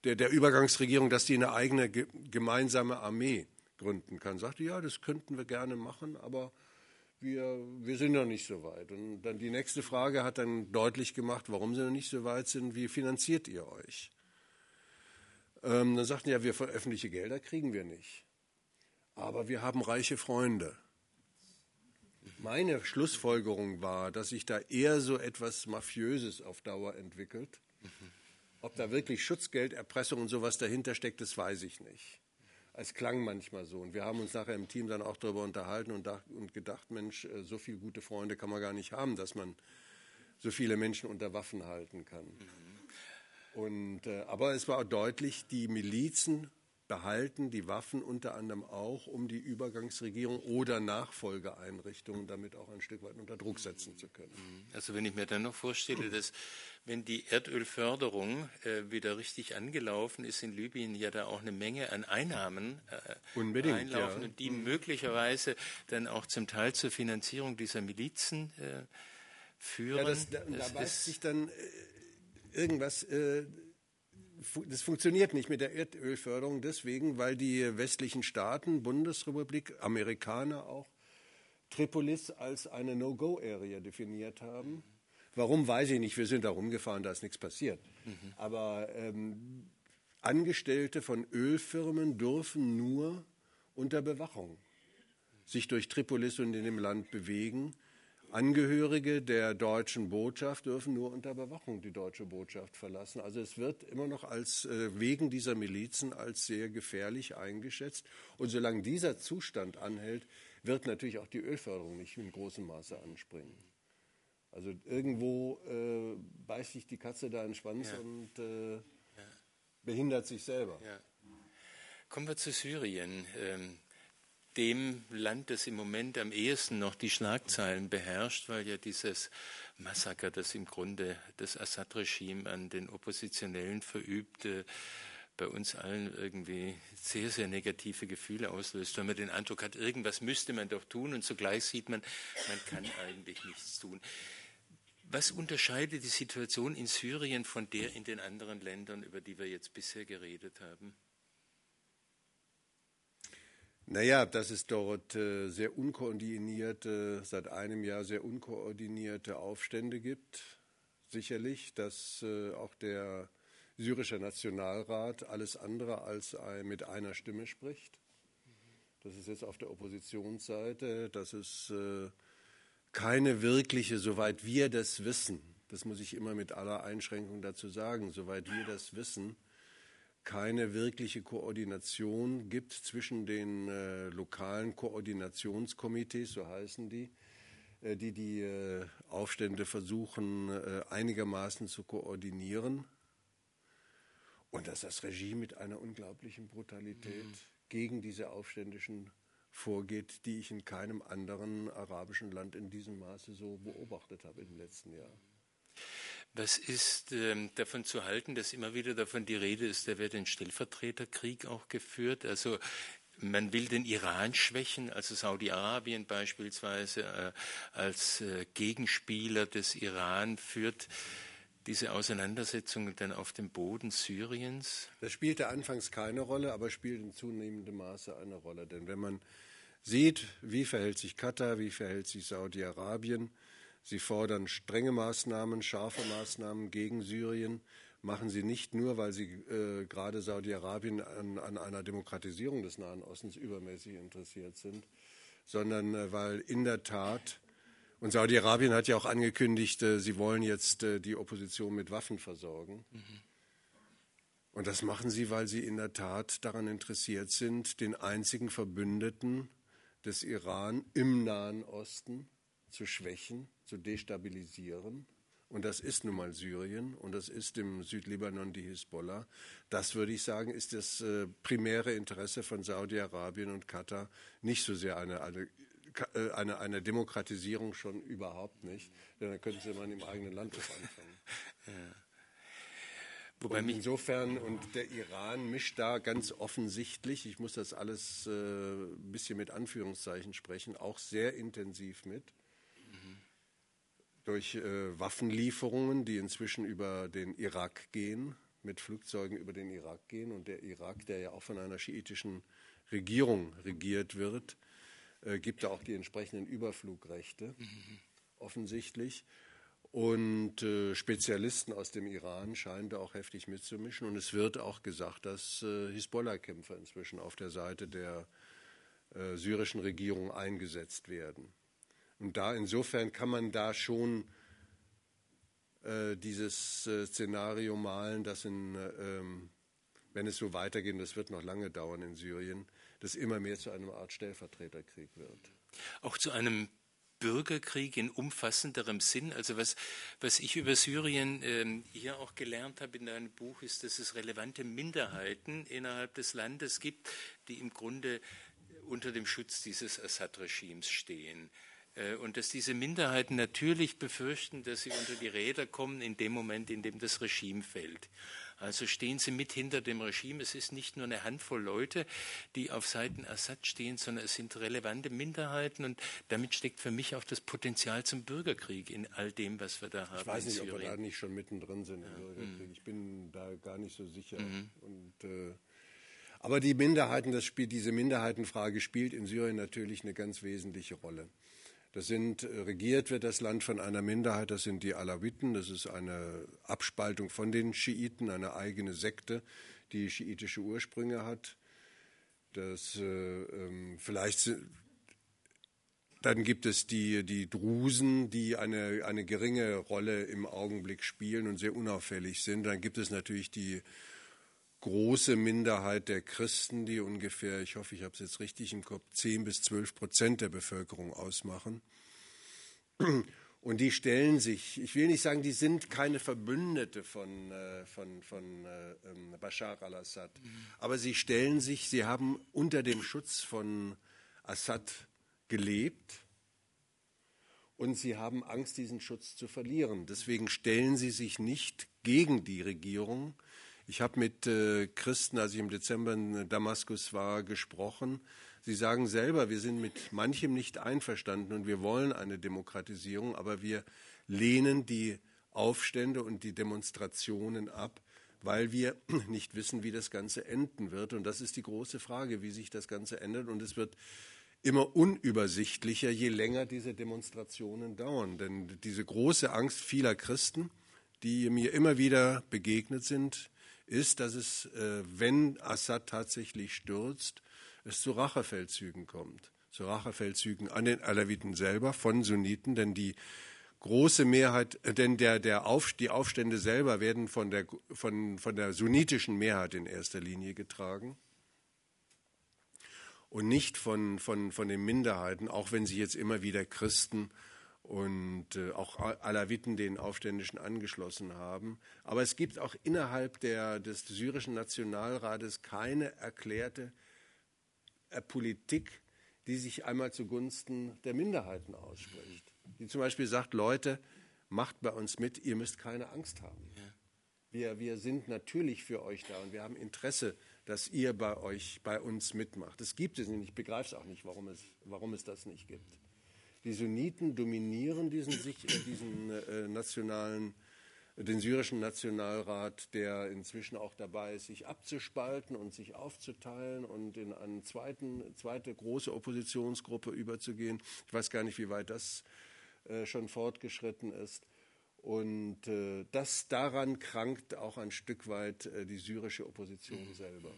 der, der Übergangsregierung, dass die eine eigene ge gemeinsame Armee gründen kann. Sagte, ja, das könnten wir gerne machen, aber wir, wir sind noch nicht so weit. Und dann die nächste Frage hat dann deutlich gemacht, warum sie noch nicht so weit sind, wie finanziert ihr euch? Ähm, dann sagten ja, wir öffentliche Gelder kriegen wir nicht. Aber wir haben reiche Freunde. Meine Schlussfolgerung war, dass sich da eher so etwas Mafiöses auf Dauer entwickelt. Ob da wirklich Schutzgelderpressung und sowas dahinter steckt, das weiß ich nicht. Es klang manchmal so. Und wir haben uns nachher im Team dann auch darüber unterhalten und, und gedacht, Mensch, äh, so viele gute Freunde kann man gar nicht haben, dass man so viele Menschen unter Waffen halten kann. Mhm. Und, äh, aber es war deutlich, die Milizen behalten die Waffen unter anderem auch, um die Übergangsregierung oder Nachfolgeeinrichtungen damit auch ein Stück weit unter Druck setzen zu können. Mhm. Also wenn ich mir dann noch vorstelle, dass wenn die Erdölförderung äh, wieder richtig angelaufen ist in Libyen, ja da auch eine Menge an Einnahmen äh, einlaufen ja. und die mhm. möglicherweise dann auch zum Teil zur Finanzierung dieser Milizen äh, führen. Ja, das, da, da beißt sich dann äh, irgendwas äh, das funktioniert nicht mit der Erdölförderung deswegen, weil die westlichen Staaten, Bundesrepublik, Amerikaner auch, Tripolis als eine No-Go-Area definiert haben. Warum, weiß ich nicht. Wir sind da rumgefahren, da ist nichts passiert. Mhm. Aber ähm, Angestellte von Ölfirmen dürfen nur unter Bewachung sich durch Tripolis und in dem Land bewegen. Angehörige der deutschen Botschaft dürfen nur unter Überwachung die deutsche Botschaft verlassen. Also es wird immer noch als äh, wegen dieser Milizen als sehr gefährlich eingeschätzt. Und solange dieser Zustand anhält, wird natürlich auch die Ölförderung nicht in großem Maße anspringen. Also irgendwo äh, beißt sich die Katze da in den Schwanz ja. und äh, ja. behindert sich selber. Ja. Kommen wir zu Syrien. Ähm dem Land, das im Moment am ehesten noch die Schlagzeilen beherrscht, weil ja dieses Massaker, das im Grunde das Assad-Regime an den Oppositionellen verübte, bei uns allen irgendwie sehr, sehr negative Gefühle auslöst, weil man den Eindruck hat, irgendwas müsste man doch tun und zugleich sieht man, man kann eigentlich nichts tun. Was unterscheidet die Situation in Syrien von der in den anderen Ländern, über die wir jetzt bisher geredet haben? Naja, dass es dort äh, sehr unkoordinierte, seit einem Jahr sehr unkoordinierte Aufstände gibt, sicherlich, dass äh, auch der syrische Nationalrat alles andere als ein, mit einer Stimme spricht. Das ist jetzt auf der Oppositionsseite, dass es äh, keine wirkliche, soweit wir das wissen, das muss ich immer mit aller Einschränkung dazu sagen, soweit wir das wissen, keine wirkliche Koordination gibt zwischen den äh, lokalen Koordinationskomitees, so heißen die, äh, die die äh, Aufstände versuchen äh, einigermaßen zu koordinieren. Und dass das Regime mit einer unglaublichen Brutalität mhm. gegen diese Aufständischen vorgeht, die ich in keinem anderen arabischen Land in diesem Maße so beobachtet habe im letzten Jahr. Was ist ähm, davon zu halten, dass immer wieder davon die Rede ist, da wird ein Stellvertreterkrieg auch geführt? Also man will den Iran schwächen, also Saudi-Arabien beispielsweise äh, als äh, Gegenspieler des Iran führt diese Auseinandersetzungen dann auf dem Boden Syriens? Das spielte anfangs keine Rolle, aber spielt in zunehmendem Maße eine Rolle. Denn wenn man sieht, wie verhält sich Katar, wie verhält sich Saudi-Arabien, Sie fordern strenge Maßnahmen, scharfe Maßnahmen gegen Syrien, machen sie nicht nur, weil sie äh, gerade Saudi-Arabien an, an, einer Demokratisierung des Nahen Ostens übermäßig interessiert sind, sondern äh, weil in der Tat, Und Saudi-Arabien hat ja auch angekündigt, äh, sie wollen jetzt äh, die Opposition mit Waffen versorgen. Mhm. Und das machen sie, weil sie in der Tat daran interessiert sind, den einzigen Verbündeten des Iran im Nahen Osten zu schwächen, zu destabilisieren. Und das ist nun mal Syrien und das ist im Südlibanon die Hisbollah. Das würde ich sagen, ist das äh, primäre Interesse von Saudi-Arabien und Katar. Nicht so sehr eine, eine, äh, eine, eine, Demokratisierung schon überhaupt nicht, denn dann könnten sie mal im eigenen Land anfangen. *laughs* Ja. Wobei und insofern, und der Iran mischt da ganz offensichtlich, ich muss das alles äh, ein bisschen mit Anführungszeichen sprechen, auch sehr intensiv mit durch äh, Waffenlieferungen, die inzwischen über den Irak gehen, mit Flugzeugen über den Irak gehen. Und der Irak, der ja auch von einer schiitischen Regierung regiert wird, äh, gibt da auch die entsprechenden Überflugrechte, mhm. offensichtlich. Und äh, Spezialisten aus dem Iran scheinen da auch heftig mitzumischen. Und es wird auch gesagt, dass äh, Hisbollah-Kämpfer inzwischen auf der Seite der äh, syrischen Regierung eingesetzt werden. Und da insofern kann man da schon äh, dieses äh, Szenario malen, dass in, äh, ähm, wenn es so weitergeht, und das wird noch lange dauern in Syrien, das immer mehr zu einer Art Stellvertreterkrieg wird. Auch zu einem Bürgerkrieg in umfassenderem Sinn. Also was, was ich über Syrien ähm, hier auch gelernt habe in deinem Buch, ist, dass es relevante Minderheiten innerhalb des Landes gibt, die im Grunde unter dem Schutz dieses Assad-Regimes stehen. Äh, und dass diese Minderheiten natürlich befürchten, dass sie unter die Räder kommen in dem Moment, in dem das Regime fällt. Also stehen sie mit hinter dem Regime. Es ist nicht nur eine Handvoll Leute, die auf Seiten Assad stehen, sondern es sind relevante Minderheiten und damit steckt für mich auch das Potenzial zum Bürgerkrieg in all dem, was wir da haben. Ich weiß nicht, ob wir da nicht schon mittendrin sind im Bürgerkrieg. Mhm. Ich bin da gar nicht so sicher. Mhm. Und, äh, aber die Minderheiten, das spielt, diese Minderheitenfrage spielt in Syrien natürlich eine ganz wesentliche Rolle. Das sind, äh, regiert wird das Land von einer Minderheit, das sind die Alawiten. Das ist eine Abspaltung von den Schiiten, eine eigene Sekte, die schiitische Ursprünge hat. Das äh, ähm, vielleicht dann gibt es die, die Drusen, die eine, eine geringe Rolle im Augenblick spielen und sehr unauffällig sind. Dann gibt es natürlich die große Minderheit der Christen, die ungefähr, ich hoffe, ich habe es jetzt richtig im Kopf, 10 bis 12 Prozent der Bevölkerung ausmachen. Und die stellen sich, ich will nicht sagen, die sind keine Verbündete von, äh, von, von äh, ähm, Bashar al-Assad, mhm. aber sie stellen sich, sie haben unter dem Schutz von Assad gelebt und sie haben Angst, diesen Schutz zu verlieren. Deswegen stellen sie sich nicht gegen die Regierung, ich habe mit äh, Christen, als ich im Dezember in Damaskus war, gesprochen. Sie sagen selber, wir sind mit manchem nicht einverstanden und wir wollen eine Demokratisierung, aber wir lehnen die Aufstände und die Demonstrationen ab, weil wir *clears throat* nicht wissen, wie das Ganze enden wird. Und das ist die große Frage, wie sich das Ganze ändert. Und es wird immer unübersichtlicher, je länger diese Demonstrationen dauern. Denn diese große Angst vieler Christen, die mir immer wieder begegnet sind, ist, dass es, äh, wenn Assad tatsächlich stürzt, es zu Rachefeldzügen kommt. Zu Rachefeldzügen an den Alawiten selber von Sunniten, denn die große Mehrheit, äh, denn der, der Auf, die Aufstände selber werden von der, von, von der sunnitischen Mehrheit in erster Linie getragen und nicht von, von, von den Minderheiten, auch wenn sie jetzt immer wieder Christen und äh, auch Alawiten den Aufständischen angeschlossen haben. Aber es gibt auch innerhalb der, des syrischen Nationalrates keine erklärte äh, Politik, die sich einmal zugunsten der Minderheiten ausspricht. Die zum Beispiel sagt, Leute, macht bei uns mit, ihr müsst keine Angst haben. Wir, wir sind natürlich für euch da und wir haben Interesse, dass ihr bei euch, bei uns mitmacht. Das gibt es nicht. Ich begreife es auch nicht, warum es, warum es das nicht gibt. Die Sunniten dominieren diesen, diesen äh, nationalen, den syrischen Nationalrat, der inzwischen auch dabei ist, sich abzuspalten und sich aufzuteilen und in eine zweiten, zweite große Oppositionsgruppe überzugehen. Ich weiß gar nicht, wie weit das äh, schon fortgeschritten ist. Und äh, das daran krankt auch ein Stück weit äh, die syrische Opposition selber.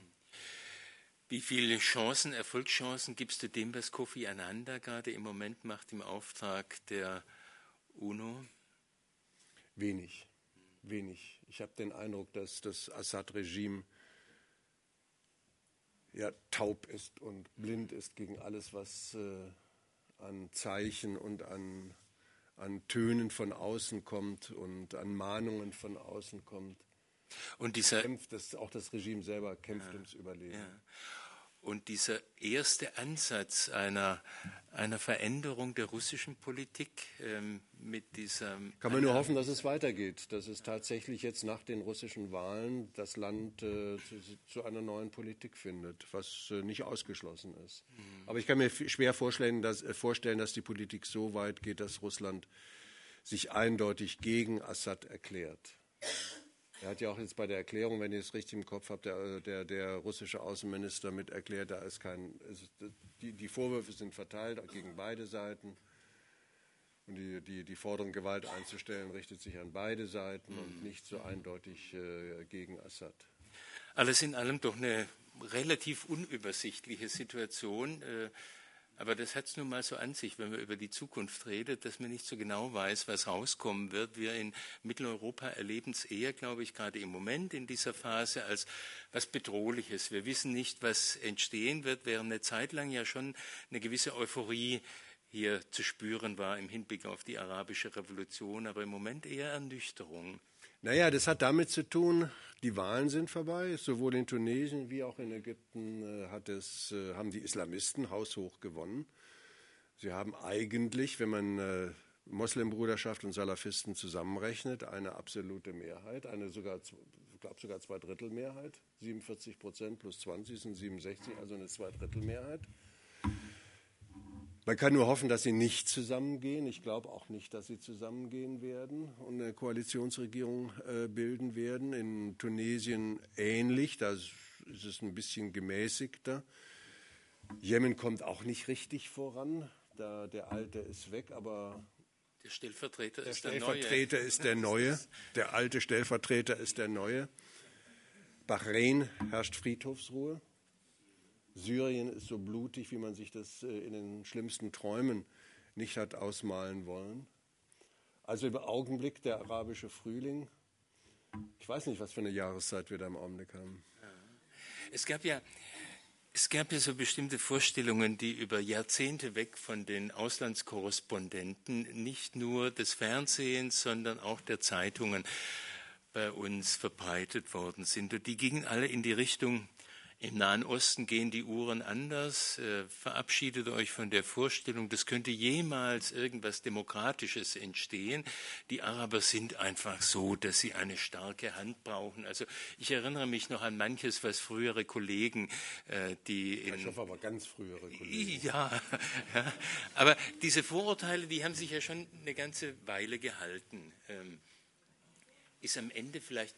Wie viele Chancen, Erfolgschancen gibst du dem, was Kofi Ananda gerade im Moment macht im Auftrag der UNO? Wenig, wenig. Ich habe den Eindruck, dass das Assad-Regime ja taub ist und blind ist gegen alles, was äh, an Zeichen und an, an Tönen von außen kommt und an Mahnungen von außen kommt. Und dieser kämpft, das, auch das Regime selber kämpft ja, ums Überleben. Ja. Und dieser erste Ansatz einer, einer Veränderung der russischen Politik ähm, mit dieser. Kann man nur hoffen, dass es weitergeht, dass es tatsächlich jetzt nach den russischen Wahlen das Land äh, zu, zu, einer neuen Politik findet, was äh, nicht ausgeschlossen ist. Mhm. Aber ich kann mir schwer vorstellen dass, äh, vorstellen, dass die Politik so weit geht, dass Russland sich eindeutig gegen Assad erklärt. Er hat ja auch jetzt bei der Erklärung, wenn ich es richtig im Kopf habe, der, der, der, russische Außenminister mit erklärt, da ist kein, ist, die, die, Vorwürfe sind verteilt gegen beide Seiten. Und die, die, die, Forderung, Gewalt einzustellen, richtet sich an beide Seiten und nicht so eindeutig äh, gegen Assad. Alles in allem doch eine relativ unübersichtliche Situation. Äh, aber das hat es nun mal so an sich, wenn man über die Zukunft redet, dass man nicht so genau weiß, was rauskommen wird. Wir in Mitteleuropa erleben es eher, glaube ich, gerade im Moment in dieser Phase als was Bedrohliches. Wir wissen nicht, was entstehen wird, während eine Zeit lang ja schon eine gewisse Euphorie hier zu spüren war im Hinblick auf die arabische Revolution, aber im Moment eher Ernüchterung. Naja, das hat damit zu tun, die Wahlen sind vorbei. Sowohl in Tunesien wie auch in Ägypten äh, hat es, äh, haben die Islamisten haushoch gewonnen. Sie haben eigentlich, wenn man äh, Moslembruderschaft und Salafisten zusammenrechnet, eine absolute Mehrheit, eine sogar, glaube sogar Zweidrittelmehrheit. 47 Prozent plus 20 sind 67, also eine Zweidrittelmehrheit. Man kann nur hoffen, dass sie nicht zusammengehen. Ich glaube auch nicht, dass sie zusammengehen werden und eine Koalitionsregierung äh, bilden werden. In Tunesien ähnlich, da ist es ein bisschen gemäßigter. Jemen kommt auch nicht richtig voran. Da der Alte ist weg, aber der Stellvertreter, der ist, Stellvertreter der ist der Neue. Der alte Stellvertreter ist der Neue. Bahrain herrscht Friedhofsruhe. Syrien ist so blutig, wie man sich das äh, in den schlimmsten Träumen nicht hat ausmalen wollen. Also im Augenblick der arabische Frühling. Ich weiß nicht, was für eine Jahreszeit wir da im Augenblick haben. Es gab ja, es gab ja so bestimmte Vorstellungen, die über Jahrzehnte weg von den Auslandskorrespondenten, nicht nur des Fernsehens, sondern auch der Zeitungen bei uns verbreitet worden sind. Und die gingen alle in die Richtung, im Nahen Osten gehen die Uhren anders. Äh, verabschiedet euch von der Vorstellung, das könnte jemals irgendwas Demokratisches entstehen. Die Araber sind einfach so, dass sie eine starke Hand brauchen. Also ich erinnere mich noch an manches, was frühere Kollegen, äh, die in ich hoffe aber ganz frühere Kollegen. Ja, *laughs* ja, aber diese Vorurteile, die haben sich ja schon eine ganze Weile gehalten. Ähm, ist am Ende vielleicht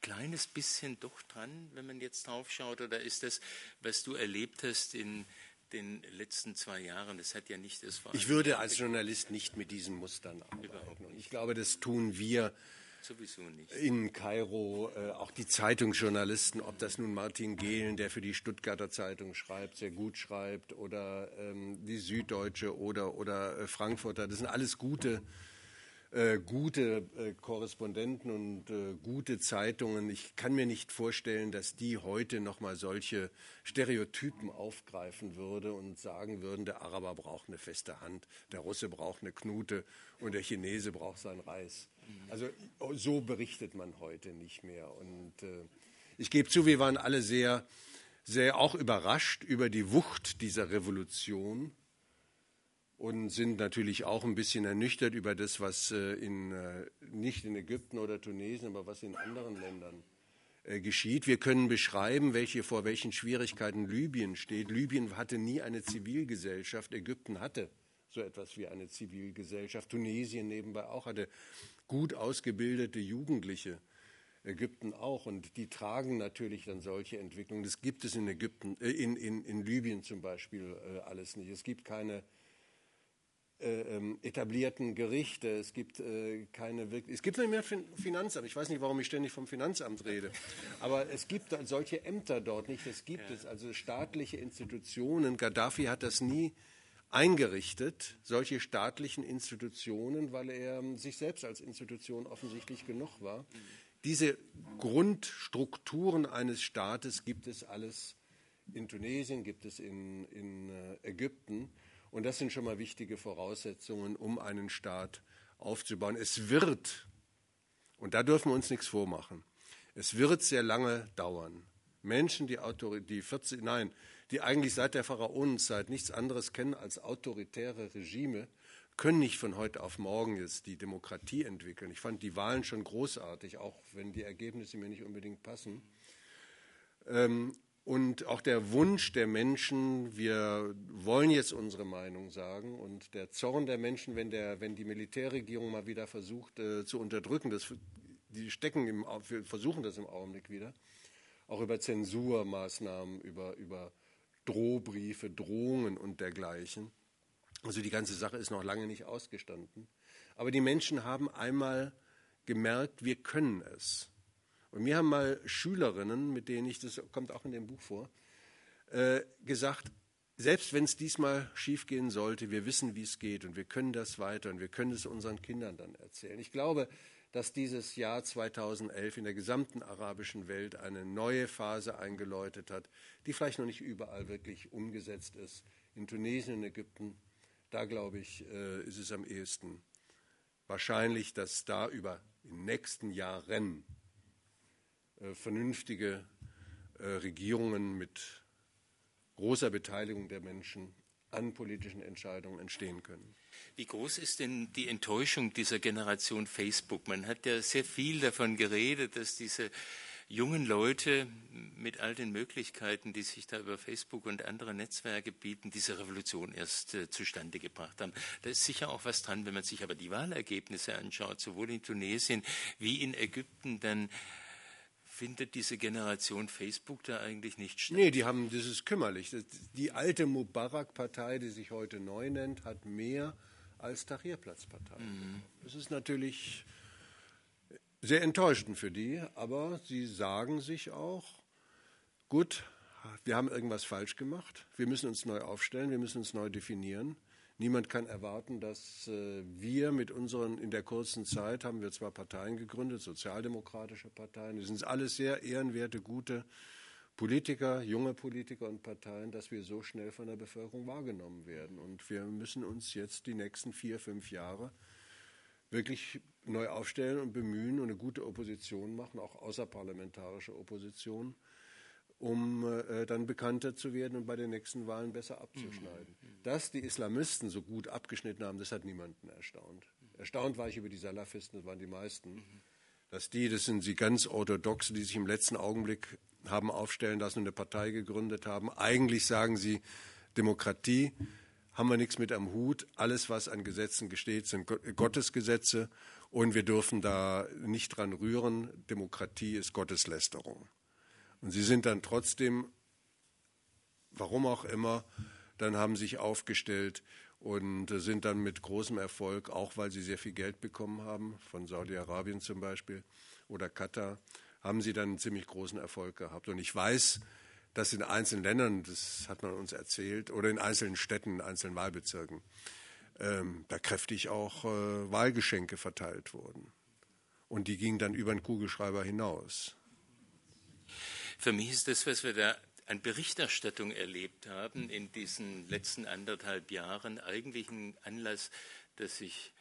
kleines bisschen doch dran, wenn man jetzt drauf schaut? Oder ist das, was du erlebt hast in den letzten zwei Jahren, das hat ja nicht das Ich würde als Journalist nicht mit diesen Mustern arbeiten. Und ich glaube, das tun wir in Kairo, äh, auch die Zeitungsjournalisten, ob das nun Martin Gehlen, der für die Stuttgarter Zeitung schreibt, sehr gut schreibt, oder ähm, die Süddeutsche oder, oder äh, Frankfurter, das sind alles gute äh, gute äh, Korrespondenten und äh, gute Zeitungen. Ich kann mir nicht vorstellen, dass die heute noch mal solche Stereotypen aufgreifen würde und sagen würden, der Araber braucht eine feste Hand, der Russe braucht eine Knute und der Chinese braucht sein Reis. Also so berichtet man heute nicht mehr. Und äh, ich gebe zu, wir waren alle sehr, sehr auch überrascht über die Wucht dieser Revolution und sind natürlich auch ein bisschen ernüchtert über das, was äh, in, äh, nicht in Ägypten oder Tunesien, aber was in anderen Ländern äh, geschieht. Wir können beschreiben, welche, vor welchen Schwierigkeiten Libyen steht. Libyen hatte nie eine Zivilgesellschaft, Ägypten hatte so etwas wie eine Zivilgesellschaft. Tunesien nebenbei auch hatte gut ausgebildete Jugendliche. Ägypten auch. Und die tragen natürlich dann solche Entwicklungen. Das gibt es in Ägypten, in, in, in Libyen zum Beispiel alles nicht. Es gibt keine äh, ähm, etablierten Gerichte. Es gibt äh, keine wirklich. Es gibt nicht mehr Finanzamt. Ich weiß nicht, warum ich ständig vom Finanzamt rede. Aber es gibt solche Ämter dort nicht. Es gibt ja. es also staatliche Institutionen. Gaddafi hat das nie eingerichtet, solche staatlichen Institutionen, weil er sich selbst als Institution offensichtlich genug war. Diese Grundstrukturen eines Staates gibt es alles in Tunesien, gibt es in, in äh, Ägypten. Und das sind schon mal wichtige Voraussetzungen, um einen Staat aufzubauen. Es wird, und da dürfen wir uns nichts vormachen, es wird sehr lange dauern. Menschen, die, die 40, nein, die eigentlich seit der Pharaonenzeit nichts anderes kennen als autoritäre Regime, können nicht von heute auf morgen jetzt die Demokratie entwickeln. Ich fand die Wahlen schon großartig, auch wenn die Ergebnisse mir nicht unbedingt passen. Ähm, und auch der Wunsch der Menschen, wir wollen jetzt unsere Meinung sagen und der Zorn der Menschen, wenn, der, wenn die Militärregierung mal wieder versucht äh, zu unterdrücken, das, die stecken im, wir versuchen das im Augenblick wieder, auch über Zensurmaßnahmen, über, über Drohbriefe, Drohungen und dergleichen. Also die ganze Sache ist noch lange nicht ausgestanden. Aber die Menschen haben einmal gemerkt, wir können es. Und mir haben mal Schülerinnen, mit denen ich, das kommt auch in dem Buch vor, äh, gesagt, selbst wenn es diesmal schiefgehen sollte, wir wissen, wie es geht und wir können das weiter und wir können es unseren Kindern dann erzählen. Ich glaube, dass dieses Jahr 2011 in der gesamten arabischen Welt eine neue Phase eingeläutet hat, die vielleicht noch nicht überall wirklich umgesetzt ist. In Tunesien, in Ägypten, da glaube ich, äh, ist es am ehesten wahrscheinlich, dass da über den nächsten Jahren äh, vernünftige äh, Regierungen mit großer Beteiligung der Menschen an politischen Entscheidungen entstehen können. Wie groß ist denn die Enttäuschung dieser Generation Facebook? Man hat ja sehr viel davon geredet, dass diese jungen Leute mit all den Möglichkeiten, die sich da über Facebook und andere Netzwerke bieten, diese Revolution erst äh, zustande gebracht haben. Da ist sicher auch was dran, wenn man sich aber die Wahlergebnisse anschaut, sowohl in Tunesien wie in Ägypten, dann findet diese Generation Facebook da eigentlich nicht statt? Nee, die haben, das ist kümmerlich. Die alte Mubarak-Partei, die sich heute neu nennt, hat mehr als Tahrirplatz-Partei. Mhm. Das ist natürlich sehr enttäuschend für die, aber sie sagen sich auch, gut, wir haben irgendwas falsch gemacht, wir müssen uns neu aufstellen, wir müssen uns neu definieren. Niemand kann erwarten, dass äh, wir mit unseren, in der kurzen Zeit haben wir zwar Parteien gegründet, sozialdemokratische Parteien, das sind alles sehr ehrenwerte, gute Politiker, junge Politiker und Parteien, dass wir so schnell von der Bevölkerung wahrgenommen werden. Und wir müssen uns jetzt die nächsten vier, fünf Jahre wirklich neu aufstellen und bemühen und eine gute Opposition machen, auch außerparlamentarische Opposition, um äh, dann bekannter zu werden und bei den nächsten Wahlen besser abzuschneiden. Mhm. Dass die Islamisten so gut abgeschnitten haben, das hat niemanden erstaunt. Erstaunt war ich über die Salafisten, das waren die meisten. Mhm. Dass die, das sind sie ganz orthodoxe, die sich im letzten Augenblick haben aufstellen lassen und eine Partei gegründet haben. Eigentlich sagen sie, Demokratie haben wir nichts mit am Hut. Alles, was an Gesetzen gesteht, sind Gottesgesetze und wir dürfen da nicht dran rühren. Demokratie ist Gotteslästerung. Und sie sind dann trotzdem, warum auch immer, dann haben sich aufgestellt und sind dann mit großem Erfolg, auch weil sie sehr viel Geld bekommen haben, von Saudi-Arabien zum Beispiel oder Katar, haben sie dann einen ziemlich großen Erfolg gehabt. Und ich weiß, dass in einzelnen Ländern, das hat man uns erzählt, oder in einzelnen Städten, in einzelnen Wahlbezirken, ähm, da kräftig auch äh, Wahlgeschenke verteilt wurden. Und die gingen dann über den Kugelschreiber hinaus. Für mich ist das, was wir da an Berichterstattung erlebt haben in diesen letzten anderthalb Jahren, eigentlich ein Anlass, dass sich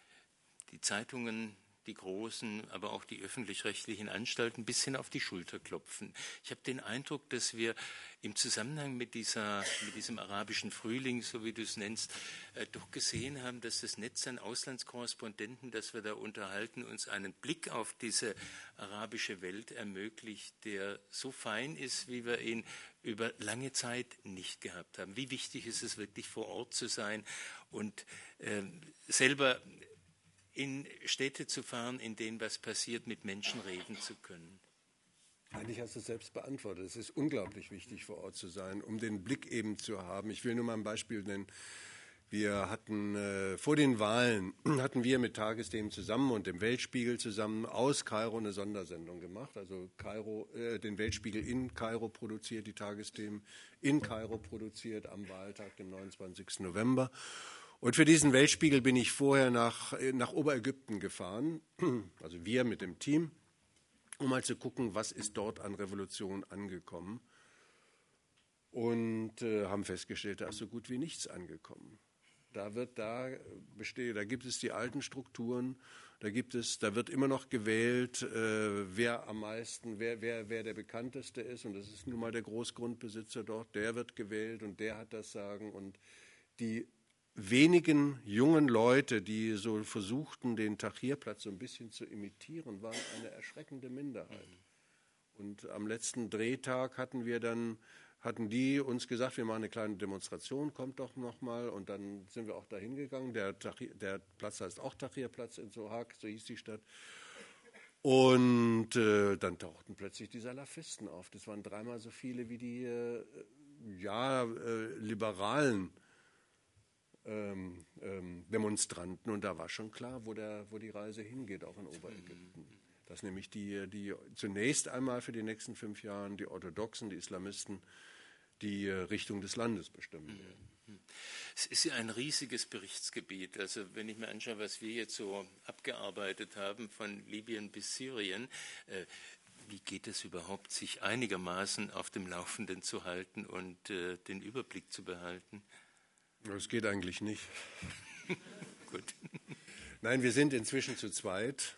die Zeitungen die großen, aber auch die öffentlich-rechtlichen Anstalten ein bisschen auf die Schulter klopfen. Ich habe den Eindruck, dass wir im Zusammenhang mit, dieser, mit diesem arabischen Frühling, so wie du es nennst, äh, doch gesehen haben, dass das Netz an Auslandskorrespondenten, das wir da unterhalten, uns einen Blick auf diese arabische Welt ermöglicht, der so fein ist, wie wir ihn über lange Zeit nicht gehabt haben. Wie wichtig ist es wirklich vor Ort zu sein und äh, selber in Städte zu fahren, in denen was passiert, mit Menschen reden zu können? Eigentlich hast du es selbst beantwortet. Es ist unglaublich wichtig, vor Ort zu sein, um den Blick eben zu haben. Ich will nur mal ein Beispiel nennen. Wir hatten äh, vor den Wahlen *clears throat* hatten wir mit Tagesthemen zusammen und dem Weltspiegel zusammen aus Kairo eine Sondersendung gemacht. Also Kairo, äh, den Weltspiegel in Kairo produziert, die Tagesthemen in Kairo produziert am Wahltag, dem 29. November. Und für diesen Weltspiegel bin ich vorher nach, äh, nach Oberägypten gefahren, *clears throat* also wir mit dem Team, um mal zu gucken, was ist dort an Revolution angekommen. Und äh, haben festgestellt, da ist so gut wie nichts angekommen. Da wird da besteht, da gibt es die alten Strukturen, da gibt es, da wird immer noch gewählt, äh, wer am meisten, wer, wer, wer der bekannteste ist, und das ist nun mal der Großgrundbesitzer dort, der wird gewählt und der hat das Sagen. Und die wenigen jungen Leute, die so versuchten, den Tahrirplatz so ein bisschen zu imitieren, waren eine erschreckende Minderheit. Und am letzten Drehtag hatten wir dann hatten die uns gesagt, wir machen eine kleine Demonstration, kommt doch noch mal. Und dann sind wir auch dahin gegangen. Der, der Platz heißt auch Tahrirplatz in Sohag, so hieß die Stadt. Und äh, dann tauchten plötzlich die Salafisten auf. Das waren dreimal so viele wie die äh, ja, äh, liberalen ähm, ähm, Demonstranten. Und da war schon klar, wo, der, wo die Reise hingeht, auch in Oberägypten. Dass nämlich die, die zunächst einmal für die nächsten fünf Jahre die Orthodoxen, die Islamisten, die äh, Richtung des Landes bestimmen werden. Es ist ja ein riesiges Berichtsgebiet. Also wenn ich mir anschaue, was wir jetzt so abgearbeitet haben von Libyen bis Syrien, äh, wie geht es überhaupt, sich einigermaßen auf dem Laufenden zu halten und äh, den Überblick zu behalten? Das geht eigentlich nicht. *laughs* Gut. Nein, wir sind inzwischen zu zweit.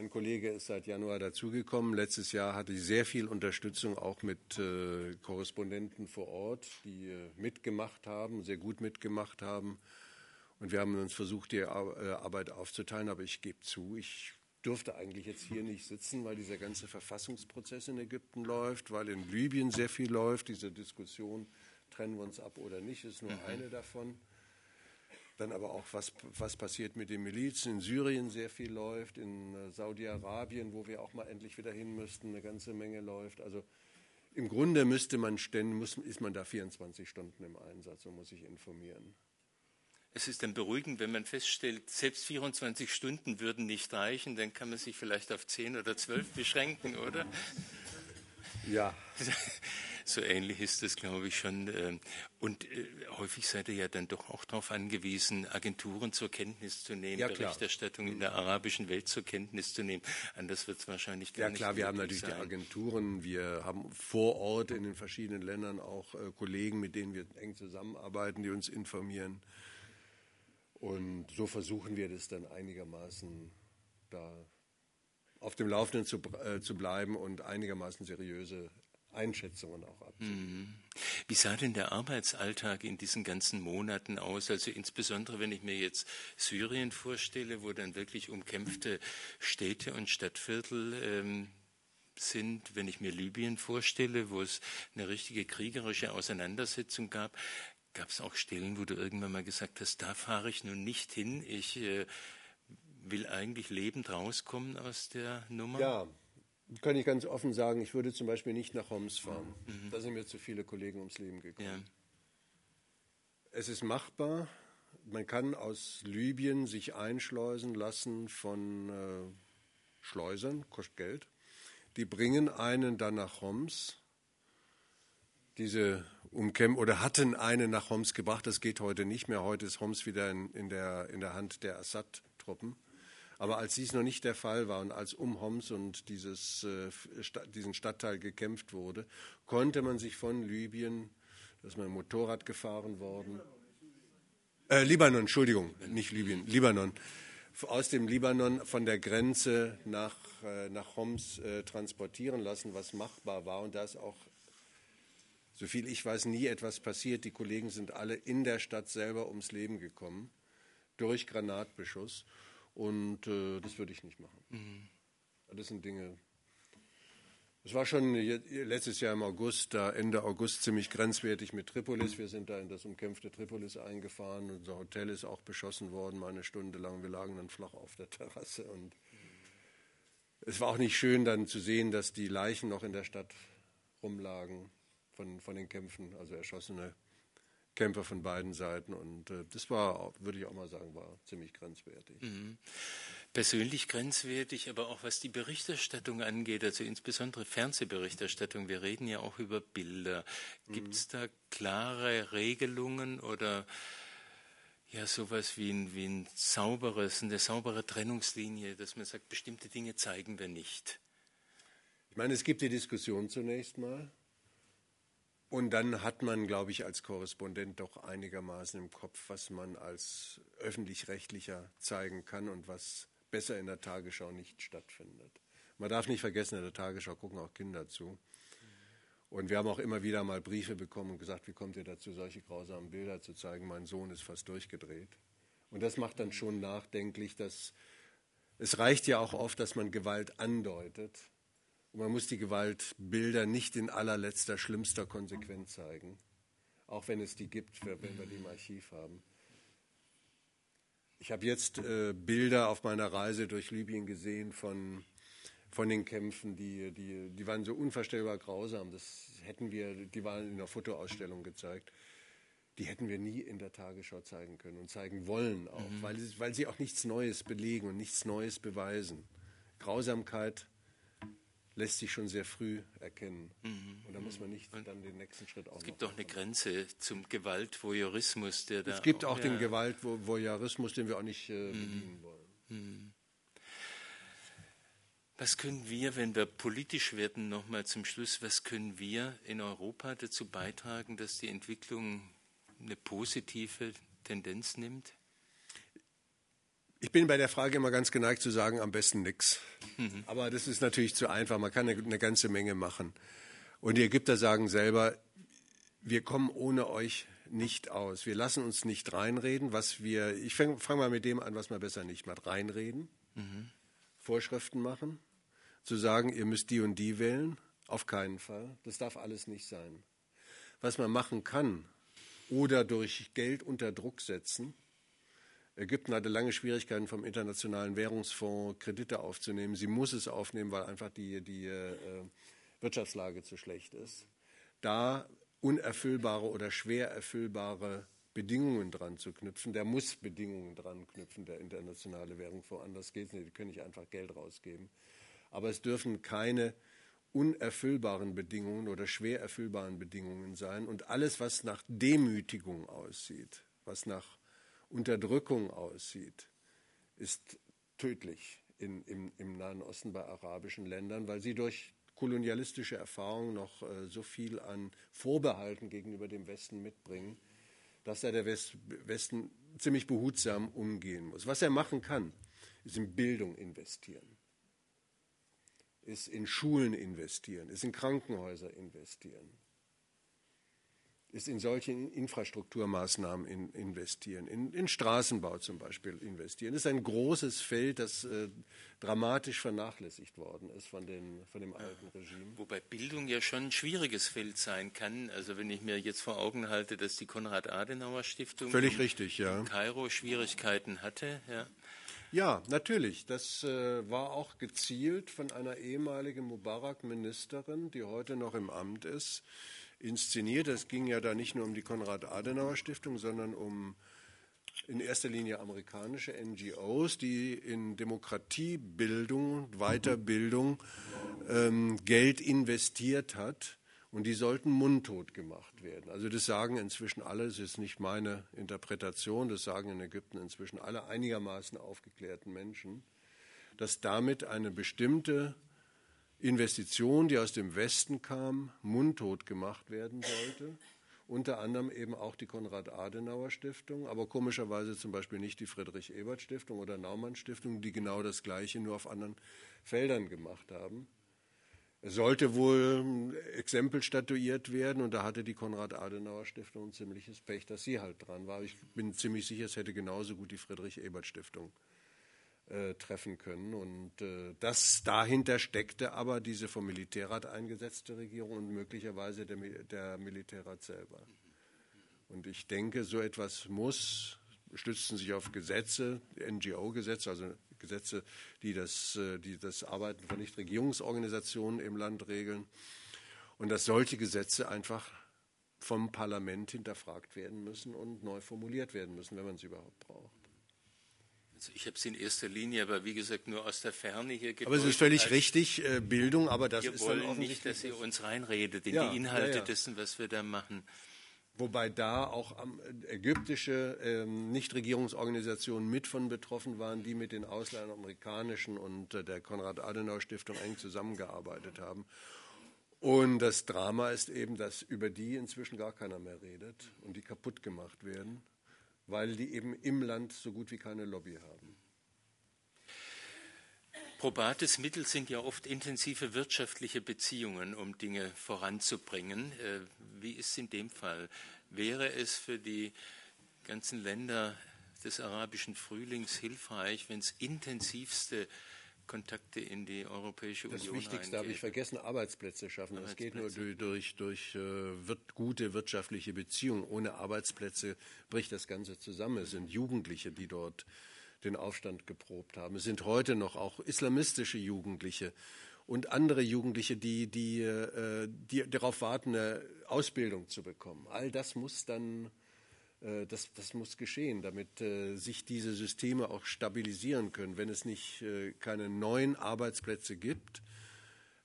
Ein Kollege ist seit Januar dazugekommen. Letztes Jahr hatte ich sehr viel Unterstützung auch mit äh, Korrespondenten vor Ort, die äh, mitgemacht haben, sehr gut mitgemacht haben. Und wir haben uns versucht, die Ar äh, Arbeit aufzuteilen. Aber ich gebe zu, ich durfte eigentlich jetzt hier nicht sitzen, weil dieser ganze Verfassungsprozess in Ägypten läuft, weil in Libyen sehr viel läuft. Diese Diskussion, trennen wir uns ab oder nicht, ist nur mhm. eine davon. Dann aber auch, was, was passiert mit den Milizen. In Syrien sehr viel läuft, in äh, Saudi-Arabien, wo wir auch mal endlich wieder hin müssten, eine ganze Menge läuft. Also im Grunde müsste man ständig, muss, ist man da 24 Stunden im Einsatz und muss sich informieren. Es ist dann beruhigend, wenn man feststellt, selbst 24 Stunden würden nicht reichen, dann kann man sich vielleicht auf 10 oder 12 beschränken, oder? Ja. *laughs* So ähnlich ist es, glaube ich, schon. Ähm, und äh, häufig seid ihr ja dann doch auch darauf angewiesen, Agenturen zur Kenntnis zu nehmen, ja, Berichterstattung in der arabischen Welt zur Kenntnis zu nehmen. Anders wird es wahrscheinlich gar ja, nicht Ja klar, wir haben natürlich sein. die Agenturen. Wir haben vor Ort in den verschiedenen Ländern auch äh, Kollegen, mit denen wir eng zusammenarbeiten, die uns informieren. Und so versuchen wir das dann einigermaßen da auf dem Laufenden zu, äh, zu bleiben und einigermaßen seriöse Einschätzungen auch abzugeben. Mhm. Wie sah denn der Arbeitsalltag in diesen ganzen Monaten aus? Also insbesondere, wenn ich mir jetzt Syrien vorstelle, wo dann wirklich umkämpfte Städte und Stadtviertel ähm, sind, wenn ich mir Libyen vorstelle, wo es eine richtige kriegerische Auseinandersetzung gab, gab es auch Stellen, wo du irgendwann mal gesagt hast, da fahre ich nun nicht hin, ich äh, will eigentlich lebend rauskommen aus der Nummer? Ja, kann ich ganz offen sagen, ich würde zum Beispiel nicht nach Homs fahren. Mhm. Da sind mir zu viele Kollegen ums Leben gekommen. Ja. Es ist machbar. Man kann aus Libyen sich einschleusen lassen von äh, Schleusern, kostet Geld. Die bringen einen dann nach Homs. Diese Umkämpf oder hatten einen nach Homs gebracht. Das geht heute nicht mehr. Heute ist Homs wieder in, in, der, in der Hand der Assad-Truppen. Aber als dies noch nicht der Fall war und als um Homs und dieses, äh, diesen Stadtteil gekämpft wurde, konnte man sich von Libyen, da ist man Motorrad gefahren worden, äh, Libanon, Entschuldigung, nicht Libyen, Libanon, aus dem Libanon von der Grenze nach, äh, nach Homs äh, transportieren lassen, was machbar war. Und da ist auch, soviel ich weiß, nie etwas passiert. Die Kollegen sind alle in der Stadt selber ums Leben gekommen durch Granatbeschuss. Und äh, das würde ich nicht machen. Mhm. Das sind Dinge. Es war schon letztes Jahr im August, da Ende August ziemlich grenzwertig mit Tripolis. Wir sind da in das umkämpfte Tripolis eingefahren. Unser Hotel ist auch beschossen worden, mal eine Stunde lang. Wir lagen dann flach auf der Terrasse. Und es war auch nicht schön dann zu sehen, dass die Leichen noch in der Stadt rumlagen von, von den Kämpfen, also erschossene Kämpfer von beiden Seiten. Und äh, das war, würde ich auch mal sagen, war ziemlich grenzwertig. Mhm. Persönlich grenzwertig, aber auch was die Berichterstattung angeht, also insbesondere Fernsehberichterstattung. Wir reden ja auch über Bilder. Gibt es mhm. da klare Regelungen oder ja sowas wie ein, wie ein sauberes, eine saubere Trennungslinie, dass man sagt, bestimmte Dinge zeigen wir nicht? Ich meine, es gibt die Diskussion zunächst mal. Und dann hat man, glaube ich, als Korrespondent doch einigermaßen im Kopf, was man als öffentlich-rechtlicher zeigen kann und was besser in der Tagesschau nicht stattfindet. Man darf nicht vergessen, in der Tagesschau gucken auch Kinder zu. Und wir haben auch immer wieder mal Briefe bekommen und gesagt, wie kommt ihr dazu, solche grausamen Bilder zu zeigen? Mein Sohn ist fast durchgedreht. Und das macht dann schon nachdenklich, dass es reicht ja auch oft, dass man Gewalt andeutet und man muss die Gewaltbilder nicht in allerletzter, schlimmster Konsequenz zeigen, auch wenn es die gibt, wenn wir die im Archiv haben. Ich habe jetzt äh, Bilder auf meiner Reise durch Libyen gesehen von, von den Kämpfen, die, die, die waren so unvorstellbar grausam. Das hätten wir, die waren in einer Fotoausstellung gezeigt. Die hätten wir nie in der Tagesschau zeigen können und zeigen wollen auch, mhm. weil, weil sie auch nichts Neues belegen und nichts Neues beweisen. Grausamkeit lässt sich schon sehr früh erkennen. Mhm. Und da muss man nicht und dann den nächsten Schritt auch Es gibt auch eine Grenze zum Gewaltvoyeurismus, der da. Es gibt auch, auch den ja. Gewaltvoyeurismus, den wir auch nicht äh, mhm. bedienen wollen. Mhm. Was können wir, wenn wir politisch werden, nochmal zum Schluss, was können wir in Europa dazu beitragen, dass die Entwicklung eine positive Tendenz nimmt? Ich bin bei der Frage immer ganz geneigt zu sagen, am besten nichts. Mhm. Aber das ist natürlich zu einfach. Man kann eine, eine ganze Menge machen. Und die Ägypter sagen selber, wir kommen ohne euch nicht aus. Wir lassen uns nicht reinreden, was wir, ich fange fang mal mit dem an, was man besser nicht macht. Reinreden, mhm. Vorschriften machen, zu sagen, ihr müsst die und die wählen, auf keinen Fall. Das darf alles nicht sein. Was man machen kann, oder durch Geld unter Druck setzen, Ägypten hatte lange Schwierigkeiten vom Internationalen Währungsfonds Kredite aufzunehmen. Sie muss es aufnehmen, weil einfach die, die äh, Wirtschaftslage zu schlecht ist. Da unerfüllbare oder schwer erfüllbare Bedingungen dran zu knüpfen, der muss Bedingungen dran knüpfen, der Internationale Währungsfonds. Anders geht es nicht. Die können nicht einfach Geld rausgeben. Aber es dürfen keine unerfüllbaren Bedingungen oder schwer erfüllbaren Bedingungen sein. Und alles, was nach Demütigung aussieht, was nach Unterdrückung aussieht, ist tödlich in, im, im, Nahen Osten bei arabischen Ländern, weil sie durch kolonialistische Erfahrungen noch äh, so viel an Vorbehalten gegenüber dem Westen mitbringen, dass da der West, Westen ziemlich behutsam umgehen muss. Was er machen kann, ist in Bildung investieren, ist in Schulen investieren, ist in Krankenhäuser investieren, ist in solche Infrastrukturmaßnahmen in, investieren, in, in, Straßenbau zum Beispiel investieren. Das ist ein großes Feld, das äh, dramatisch vernachlässigt worden ist von, den, von dem alten Regime. Wobei Bildung ja schon ein schwieriges Feld sein kann. Also wenn ich mir jetzt vor Augen halte, dass die Konrad-Adenauer-Stiftung Völlig in, richtig, ja. in Kairo Schwierigkeiten hatte. Ja. Ja, natürlich. Das äh, war auch gezielt von einer ehemaligen Mubarak-Ministerin, die heute noch im Amt ist, inszeniert. Es ging ja da nicht nur um die Konrad-Adenauer-Stiftung, sondern um in erster Linie amerikanische NGOs, die in Demokratiebildung, Weiterbildung ähm, Geld investiert hat. Und die sollten mundtot gemacht werden. Also das sagen inzwischen alle, das ist nicht meine Interpretation, das sagen in Ägypten inzwischen alle einigermaßen aufgeklärten Menschen, dass damit eine bestimmte Investition, die aus dem Westen kam, mundtot gemacht werden sollte. Unter anderem eben auch die Konrad-Adenauer-Stiftung, aber komischerweise zum Beispiel nicht die Friedrich-Ebert-Stiftung oder Naumann-Stiftung, die genau das Gleiche nur auf anderen Feldern gemacht haben. Es sollte wohl ein Exempel statuiert werden und da hatte die Konrad-Adenauer-Stiftung ein ziemliches Pech, dass sie halt dran war. Ich bin ziemlich sicher, es hätte genauso gut die Friedrich-Ebert-Stiftung äh, treffen können. Und äh, das dahinter steckte aber diese vom Militärrat eingesetzte Regierung und möglicherweise der, der Militärrat selber. Und ich denke, so etwas muss, stützen sich auf Gesetze, NGO-Gesetze, also Gesetze, die das, äh, die das Arbeiten von Nichtregierungsorganisationen im Land regeln. Und dass solche Gesetze einfach vom Parlament hinterfragt werden müssen und neu formuliert werden müssen, wenn man es überhaupt braucht. Also ich habe es in erster Linie, aber wie gesagt nur aus der Ferne hier gedeutet. Aber es ist völlig richtig, äh, Bildung, aber das wir ist wollen dann nicht, dass ihr uns reinredet in ja, die Inhalte ja, ja. dessen, was wir da machen. Wobei da auch ägyptische ähm, Nichtregierungsorganisationen mit von betroffen waren, die mit den Ausländern amerikanischen und äh, der Konrad-Adenauer-Stiftung eng zusammengearbeitet haben. Und das Drama ist eben, dass über die inzwischen gar keiner mehr redet und die kaputt gemacht werden, weil die eben im Land so gut wie keine Lobby haben. Probates Mittel sind ja oft intensive wirtschaftliche Beziehungen, um Dinge voranzubringen. Äh, wie ist es in dem Fall? Wäre es für die ganzen Länder des arabischen Frühlings hilfreich, wenn es intensivste Kontakte in die Europäische das Union Das Wichtigste habe ich vergessen, Arbeitsplätze schaffen. Arbeitsplätze. Das geht nur durch, durch, durch äh, wird gute wirtschaftliche Beziehungen. Ohne Arbeitsplätze bricht das Ganze zusammen. Es sind Jugendliche, die dort den Aufstand geprobt haben. Es sind heute noch auch islamistische Jugendliche und andere Jugendliche, die, die, äh, die darauf warten, eine Ausbildung zu bekommen. All das muss dann das, das, muss geschehen, damit äh, sich diese Systeme auch stabilisieren können. Wenn es nicht äh, keine neuen Arbeitsplätze gibt,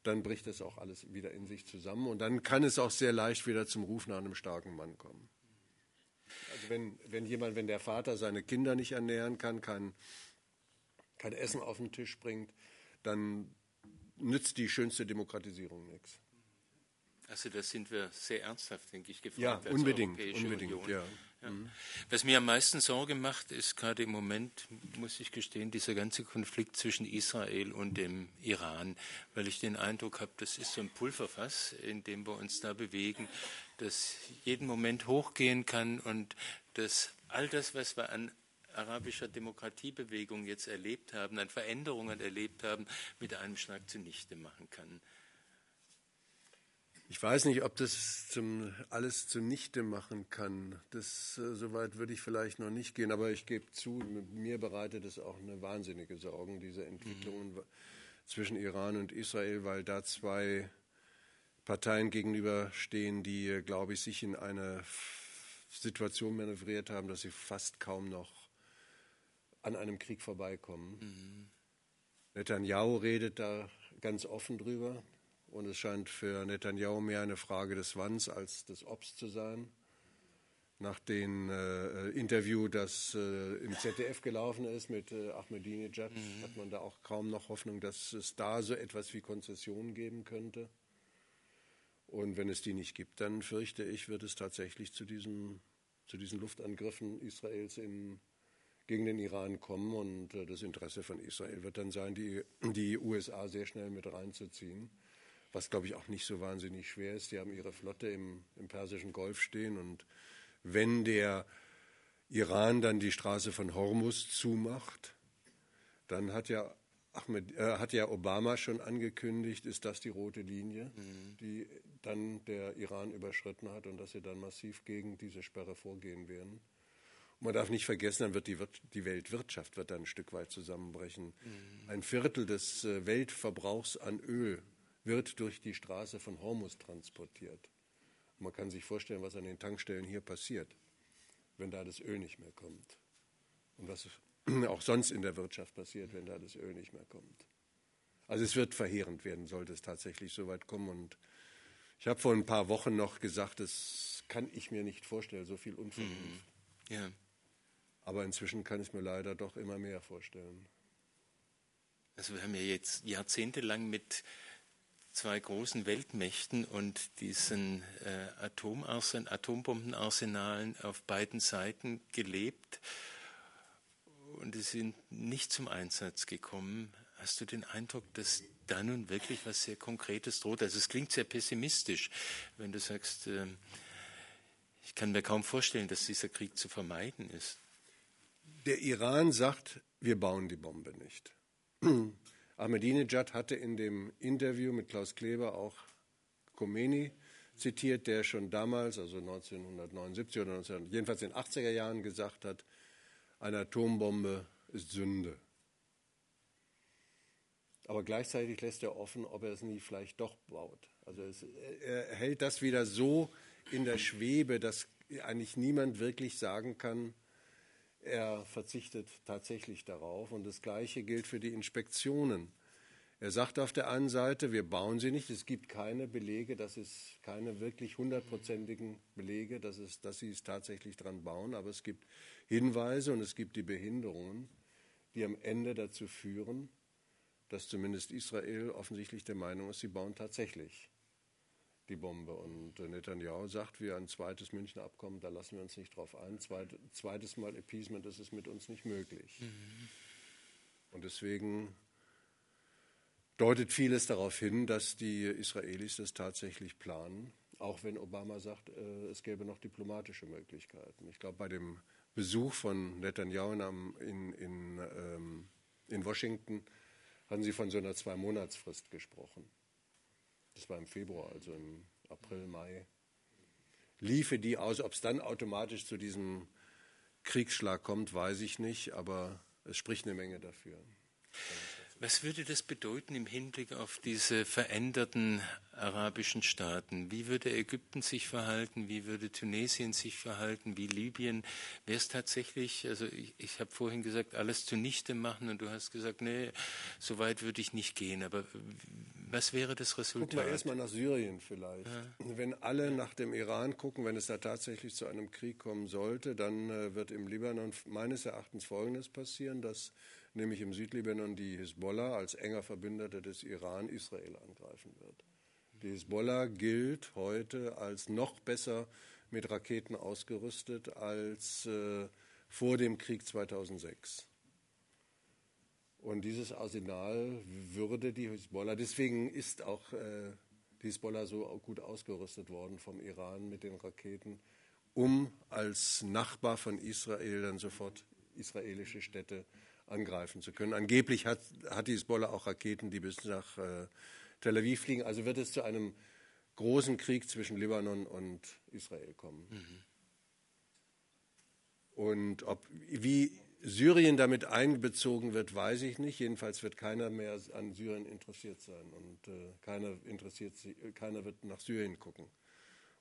dann bricht das auch alles wieder in sich zusammen und dann kann es auch sehr leicht wieder zum Ruf nach einem starken Mann kommen. Also wenn, wenn jemand, wenn der Vater seine Kinder nicht ernähren kann, kein, kein Essen auf den Tisch bringt, dann nützt die schönste Demokratisierung nichts. Also das sind wir sehr ernsthaft, denke ich, gefragt. Ja, unbedingt, unbedingt, Union. ja. Ja. Mhm. Was mir am meisten Sorge macht, ist gerade im Moment, muss ich gestehen, dieser ganze Konflikt zwischen Israel und dem Iran, weil ich den Eindruck habe, das ist so ein Pulverfass, in dem wir uns da bewegen, das jeden Moment hochgehen kann und dass all das, was wir an arabischer Demokratiebewegung jetzt erlebt haben, an Veränderungen erlebt haben, mit einem Schlag zunichte machen kann. Ich weiß nicht, ob das zum, alles zunichte machen kann. Das, äh, Soweit würde ich vielleicht noch nicht gehen, aber ich gebe zu, mir bereitet es auch eine wahnsinnige Sorgen, diese Entwicklungen mhm. zwischen Iran und Israel, weil da zwei Parteien gegenüberstehen, die, äh, glaube ich, sich in eine Situation manövriert haben, dass sie fast kaum noch an einem Krieg vorbeikommen. Mhm. Netanyahu redet da ganz offen drüber. Und es scheint für Netanyahu mehr eine Frage des Wanns als des Obs zu sein. Nach dem äh, Interview, das äh, im ZDF gelaufen ist mit äh, Ahmadinejad, mhm. hat man da auch kaum noch Hoffnung, dass es da so etwas wie Konzessionen geben könnte. Und wenn es die nicht gibt, dann fürchte ich, wird es tatsächlich zu, diesem, zu diesen Luftangriffen Israels in, gegen den Iran kommen. Und äh, das Interesse von Israel wird dann sein, die, die USA sehr schnell mit reinzuziehen was glaube ich auch nicht so wahnsinnig schwer ist. Die haben ihre Flotte im, im Persischen Golf stehen und wenn der Iran dann die Straße von Hormuz zumacht, dann hat ja, Ahmed, äh, hat ja Obama schon angekündigt, ist das die rote Linie, mhm. die dann der Iran überschritten hat und dass sie dann massiv gegen diese Sperre vorgehen werden. Und man darf nicht vergessen, dann wird die, die Weltwirtschaft wird dann ein Stück weit zusammenbrechen. Mhm. Ein Viertel des äh, Weltverbrauchs an Öl wird durch die Straße von Hormus transportiert. Man kann sich vorstellen, was an den Tankstellen hier passiert, wenn da das Öl nicht mehr kommt. Und was *clears throat* auch sonst in der Wirtschaft passiert, wenn da das Öl nicht mehr kommt. Also es wird verheerend werden, sollte es tatsächlich so weit kommen. Und ich habe vor ein paar Wochen noch gesagt, das kann ich mir nicht vorstellen, so viel Unvernunft. Mhm. Ja. Aber inzwischen kann ich mir leider doch immer mehr vorstellen. Also wir haben ja jetzt jahrzehntelang mit zwei großen Weltmächten und diesen äh, Atomarsen, Atombombenarsenalen auf beiden Seiten gelebt und sie sind nicht zum Einsatz gekommen. Hast du den Eindruck, dass da nun wirklich was sehr Konkretes droht? Also es klingt sehr pessimistisch, wenn du sagst, äh, ich kann mir kaum vorstellen, dass dieser Krieg zu vermeiden ist. Der Iran sagt, wir bauen die Bombe nicht. Ahmadinejad hatte in dem Interview mit Klaus Kleber auch Khomeini zitiert, der schon damals, also 1979 oder 19, jedenfalls in den 80er Jahren gesagt hat, eine Atombombe ist Sünde. Aber gleichzeitig lässt er offen, ob er es nie vielleicht doch baut. Also es, er hält das wieder so in der Schwebe, dass eigentlich niemand wirklich sagen kann, er verzichtet tatsächlich darauf. Und das Gleiche gilt für die Inspektionen. Er sagt auf der einen Seite, wir bauen sie nicht. Es gibt keine Belege, dass es keine wirklich hundertprozentigen Belege, dass, es, dass sie es tatsächlich dran bauen. Aber es gibt Hinweise und es gibt die Behinderungen, die am Ende dazu führen, dass zumindest Israel offensichtlich der Meinung ist, sie bauen tatsächlich die Bombe. Und Netanyahu sagt, wir ein zweites Münchner Abkommen, da lassen wir uns nicht drauf ein. Zweit, zweites Mal Appeasement, das ist mit uns nicht möglich. Mhm. Und deswegen deutet vieles darauf hin, dass die Israelis das tatsächlich planen, auch wenn Obama sagt, äh, es gäbe noch diplomatische Möglichkeiten. Ich glaube, bei dem Besuch von Netanyahu in, in, ähm, in Washington hatten sie von so einer Zwei-Monats-Frist gesprochen. Das war im Februar, also im April, Mai. Liefe die aus, ob es dann automatisch zu diesem Kriegsschlag kommt, weiß ich nicht, aber es spricht eine Menge dafür. Was würde das bedeuten im Hinblick auf diese veränderten arabischen Staaten? Wie würde Ägypten sich verhalten? Wie würde Tunesien sich verhalten? Wie Libyen? Wäre es tatsächlich, also ich, ich habe vorhin gesagt, alles zunichte machen und du hast gesagt, nee, so weit würde ich nicht gehen. Aber was wäre das Resultat? Gucken wir erstmal nach Syrien vielleicht. Ja. Wenn alle nach dem Iran gucken, wenn es da tatsächlich zu einem Krieg kommen sollte, dann äh, wird im Libanon meines Erachtens Folgendes passieren, dass nämlich im Südlibanon die Hisbollah als enger Verbündeter des Iran Israel angreifen wird. Die Hisbollah gilt heute als noch besser mit Raketen ausgerüstet als äh, vor dem Krieg 2006. Und dieses Arsenal würde die Hisbollah, deswegen ist auch äh, die Hisbollah so gut ausgerüstet worden vom Iran mit den Raketen, um als Nachbar von Israel dann sofort israelische Städte angreifen zu können. Angeblich hat, hat die Hisbollah auch Raketen, die bis nach äh, Tel Aviv fliegen. Also wird es zu einem großen Krieg zwischen Libanon und Israel kommen. Mhm. Und ob, wie Syrien damit einbezogen wird, weiß ich nicht. Jedenfalls wird keiner mehr an Syrien interessiert sein und äh, keiner, interessiert keiner wird nach Syrien gucken.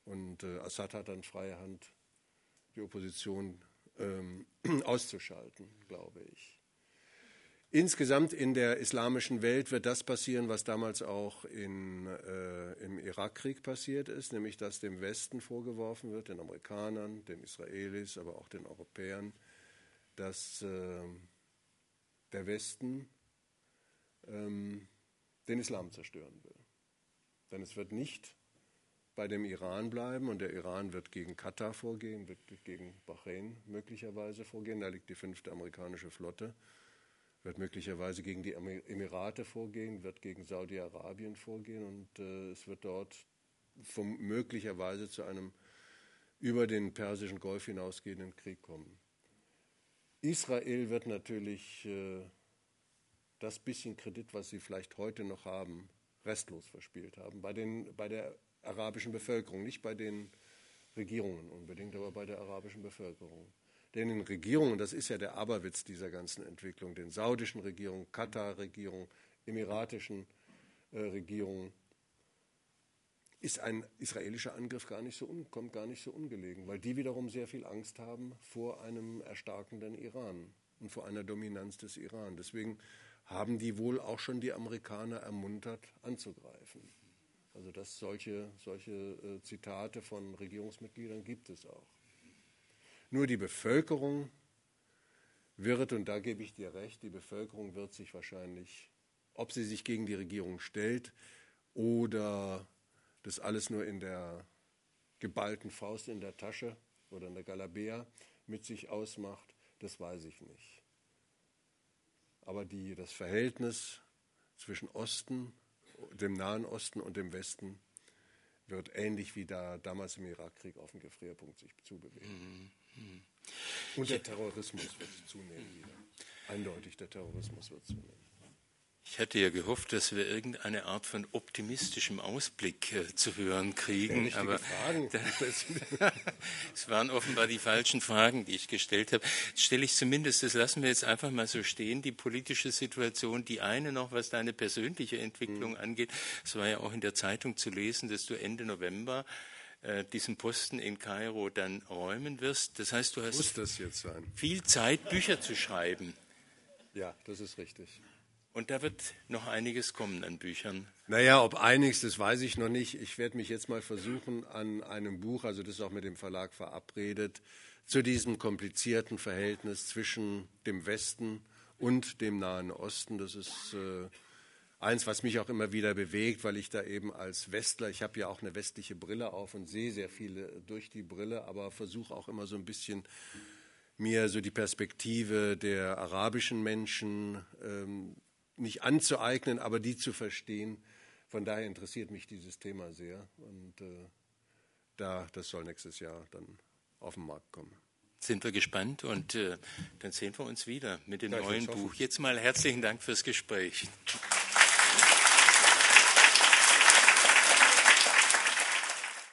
Und äh, Assad hat dann freie Hand, die Opposition ähm, *clears throat* auszuschalten, glaube ich. Insgesamt in der islamischen Welt wird das passieren, was damals auch in, äh, im Irakkrieg passiert ist, nämlich dass dem Westen vorgeworfen wird, den Amerikanern, den Israelis, aber auch den Europäern, dass äh, der Westen ähm, den Islam zerstören will. Denn es wird nicht bei dem Iran bleiben und der Iran wird gegen Katar vorgehen, wird gegen Bahrain möglicherweise vorgehen. Da liegt die fünfte amerikanische Flotte wird möglicherweise gegen die Emirate vorgehen, wird gegen Saudi-Arabien vorgehen und äh, es wird dort vom, möglicherweise zu einem über den Persischen Golf hinausgehenden Krieg kommen. Israel wird natürlich äh, das bisschen Kredit, was sie vielleicht heute noch haben, restlos verspielt haben. Bei, den, bei der arabischen Bevölkerung, nicht bei den Regierungen unbedingt, aber bei der arabischen Bevölkerung den Regierungen, das ist ja der Aberwitz dieser ganzen Entwicklung, den saudischen Regierungen, Katar-Regierung, emiratischen äh, Regierungen, ist ein israelischer Angriff gar nicht so kommt gar nicht so ungelegen, weil die wiederum sehr viel Angst haben vor einem erstarkenden Iran und vor einer Dominanz des Iran. Deswegen haben die wohl auch schon die Amerikaner ermuntert, anzugreifen. Also dass solche, solche äh, Zitate von Regierungsmitgliedern gibt es auch. Nur die Bevölkerung wird, und da gebe ich dir recht, die Bevölkerung wird sich wahrscheinlich, ob sie sich gegen die Regierung stellt oder das alles nur in der geballten Faust in der Tasche oder in der Galabea mit sich ausmacht, das weiß ich nicht. Aber die, das Verhältnis zwischen Osten, dem Nahen Osten und dem Westen wird ähnlich wie da damals im Irakkrieg auf dem Gefrierpunkt sich zubewegen. Mhm. Und der Terrorismus wird zunehmen wieder. Eindeutig, der Terrorismus wird zunehmen. Ich hatte ja gehofft, dass wir irgendeine Art von optimistischem Ausblick äh, zu hören kriegen, ja, aber *laughs* *laughs* es waren offenbar die falschen Fragen, die ich gestellt habe. Jetzt stelle ich zumindest, das lassen wir jetzt einfach mal so stehen, die politische Situation, die eine noch, was deine persönliche Entwicklung mhm. angeht. Es war ja auch in der Zeitung zu lesen, dass du Ende November diesen Posten in Kairo dann räumen wirst. Das heißt, du hast Muss das jetzt sein? viel Zeit, Bücher zu schreiben. Ja, das ist richtig. Und da wird noch einiges kommen an Büchern. Naja, ob einiges, das weiß ich noch nicht. Ich werde mich jetzt mal versuchen, an einem Buch, also das ist auch mit dem Verlag verabredet, zu diesem komplizierten Verhältnis zwischen dem Westen und dem Nahen Osten. Das ist äh, eins, was mich auch immer wieder bewegt, weil ich da eben als Westler, ich habe ja auch eine westliche Brille auf und sehe sehr viele durch die Brille, aber versuche auch immer so ein bisschen mir so die Perspektive der arabischen Menschen ähm, nicht anzueignen, aber die zu verstehen. Von daher interessiert mich dieses Thema sehr und äh, da, das soll nächstes Jahr dann auf den Markt kommen sind wir gespannt und äh, dann sehen wir uns wieder mit dem neuen Buch. Jetzt mal herzlichen Dank fürs Gespräch.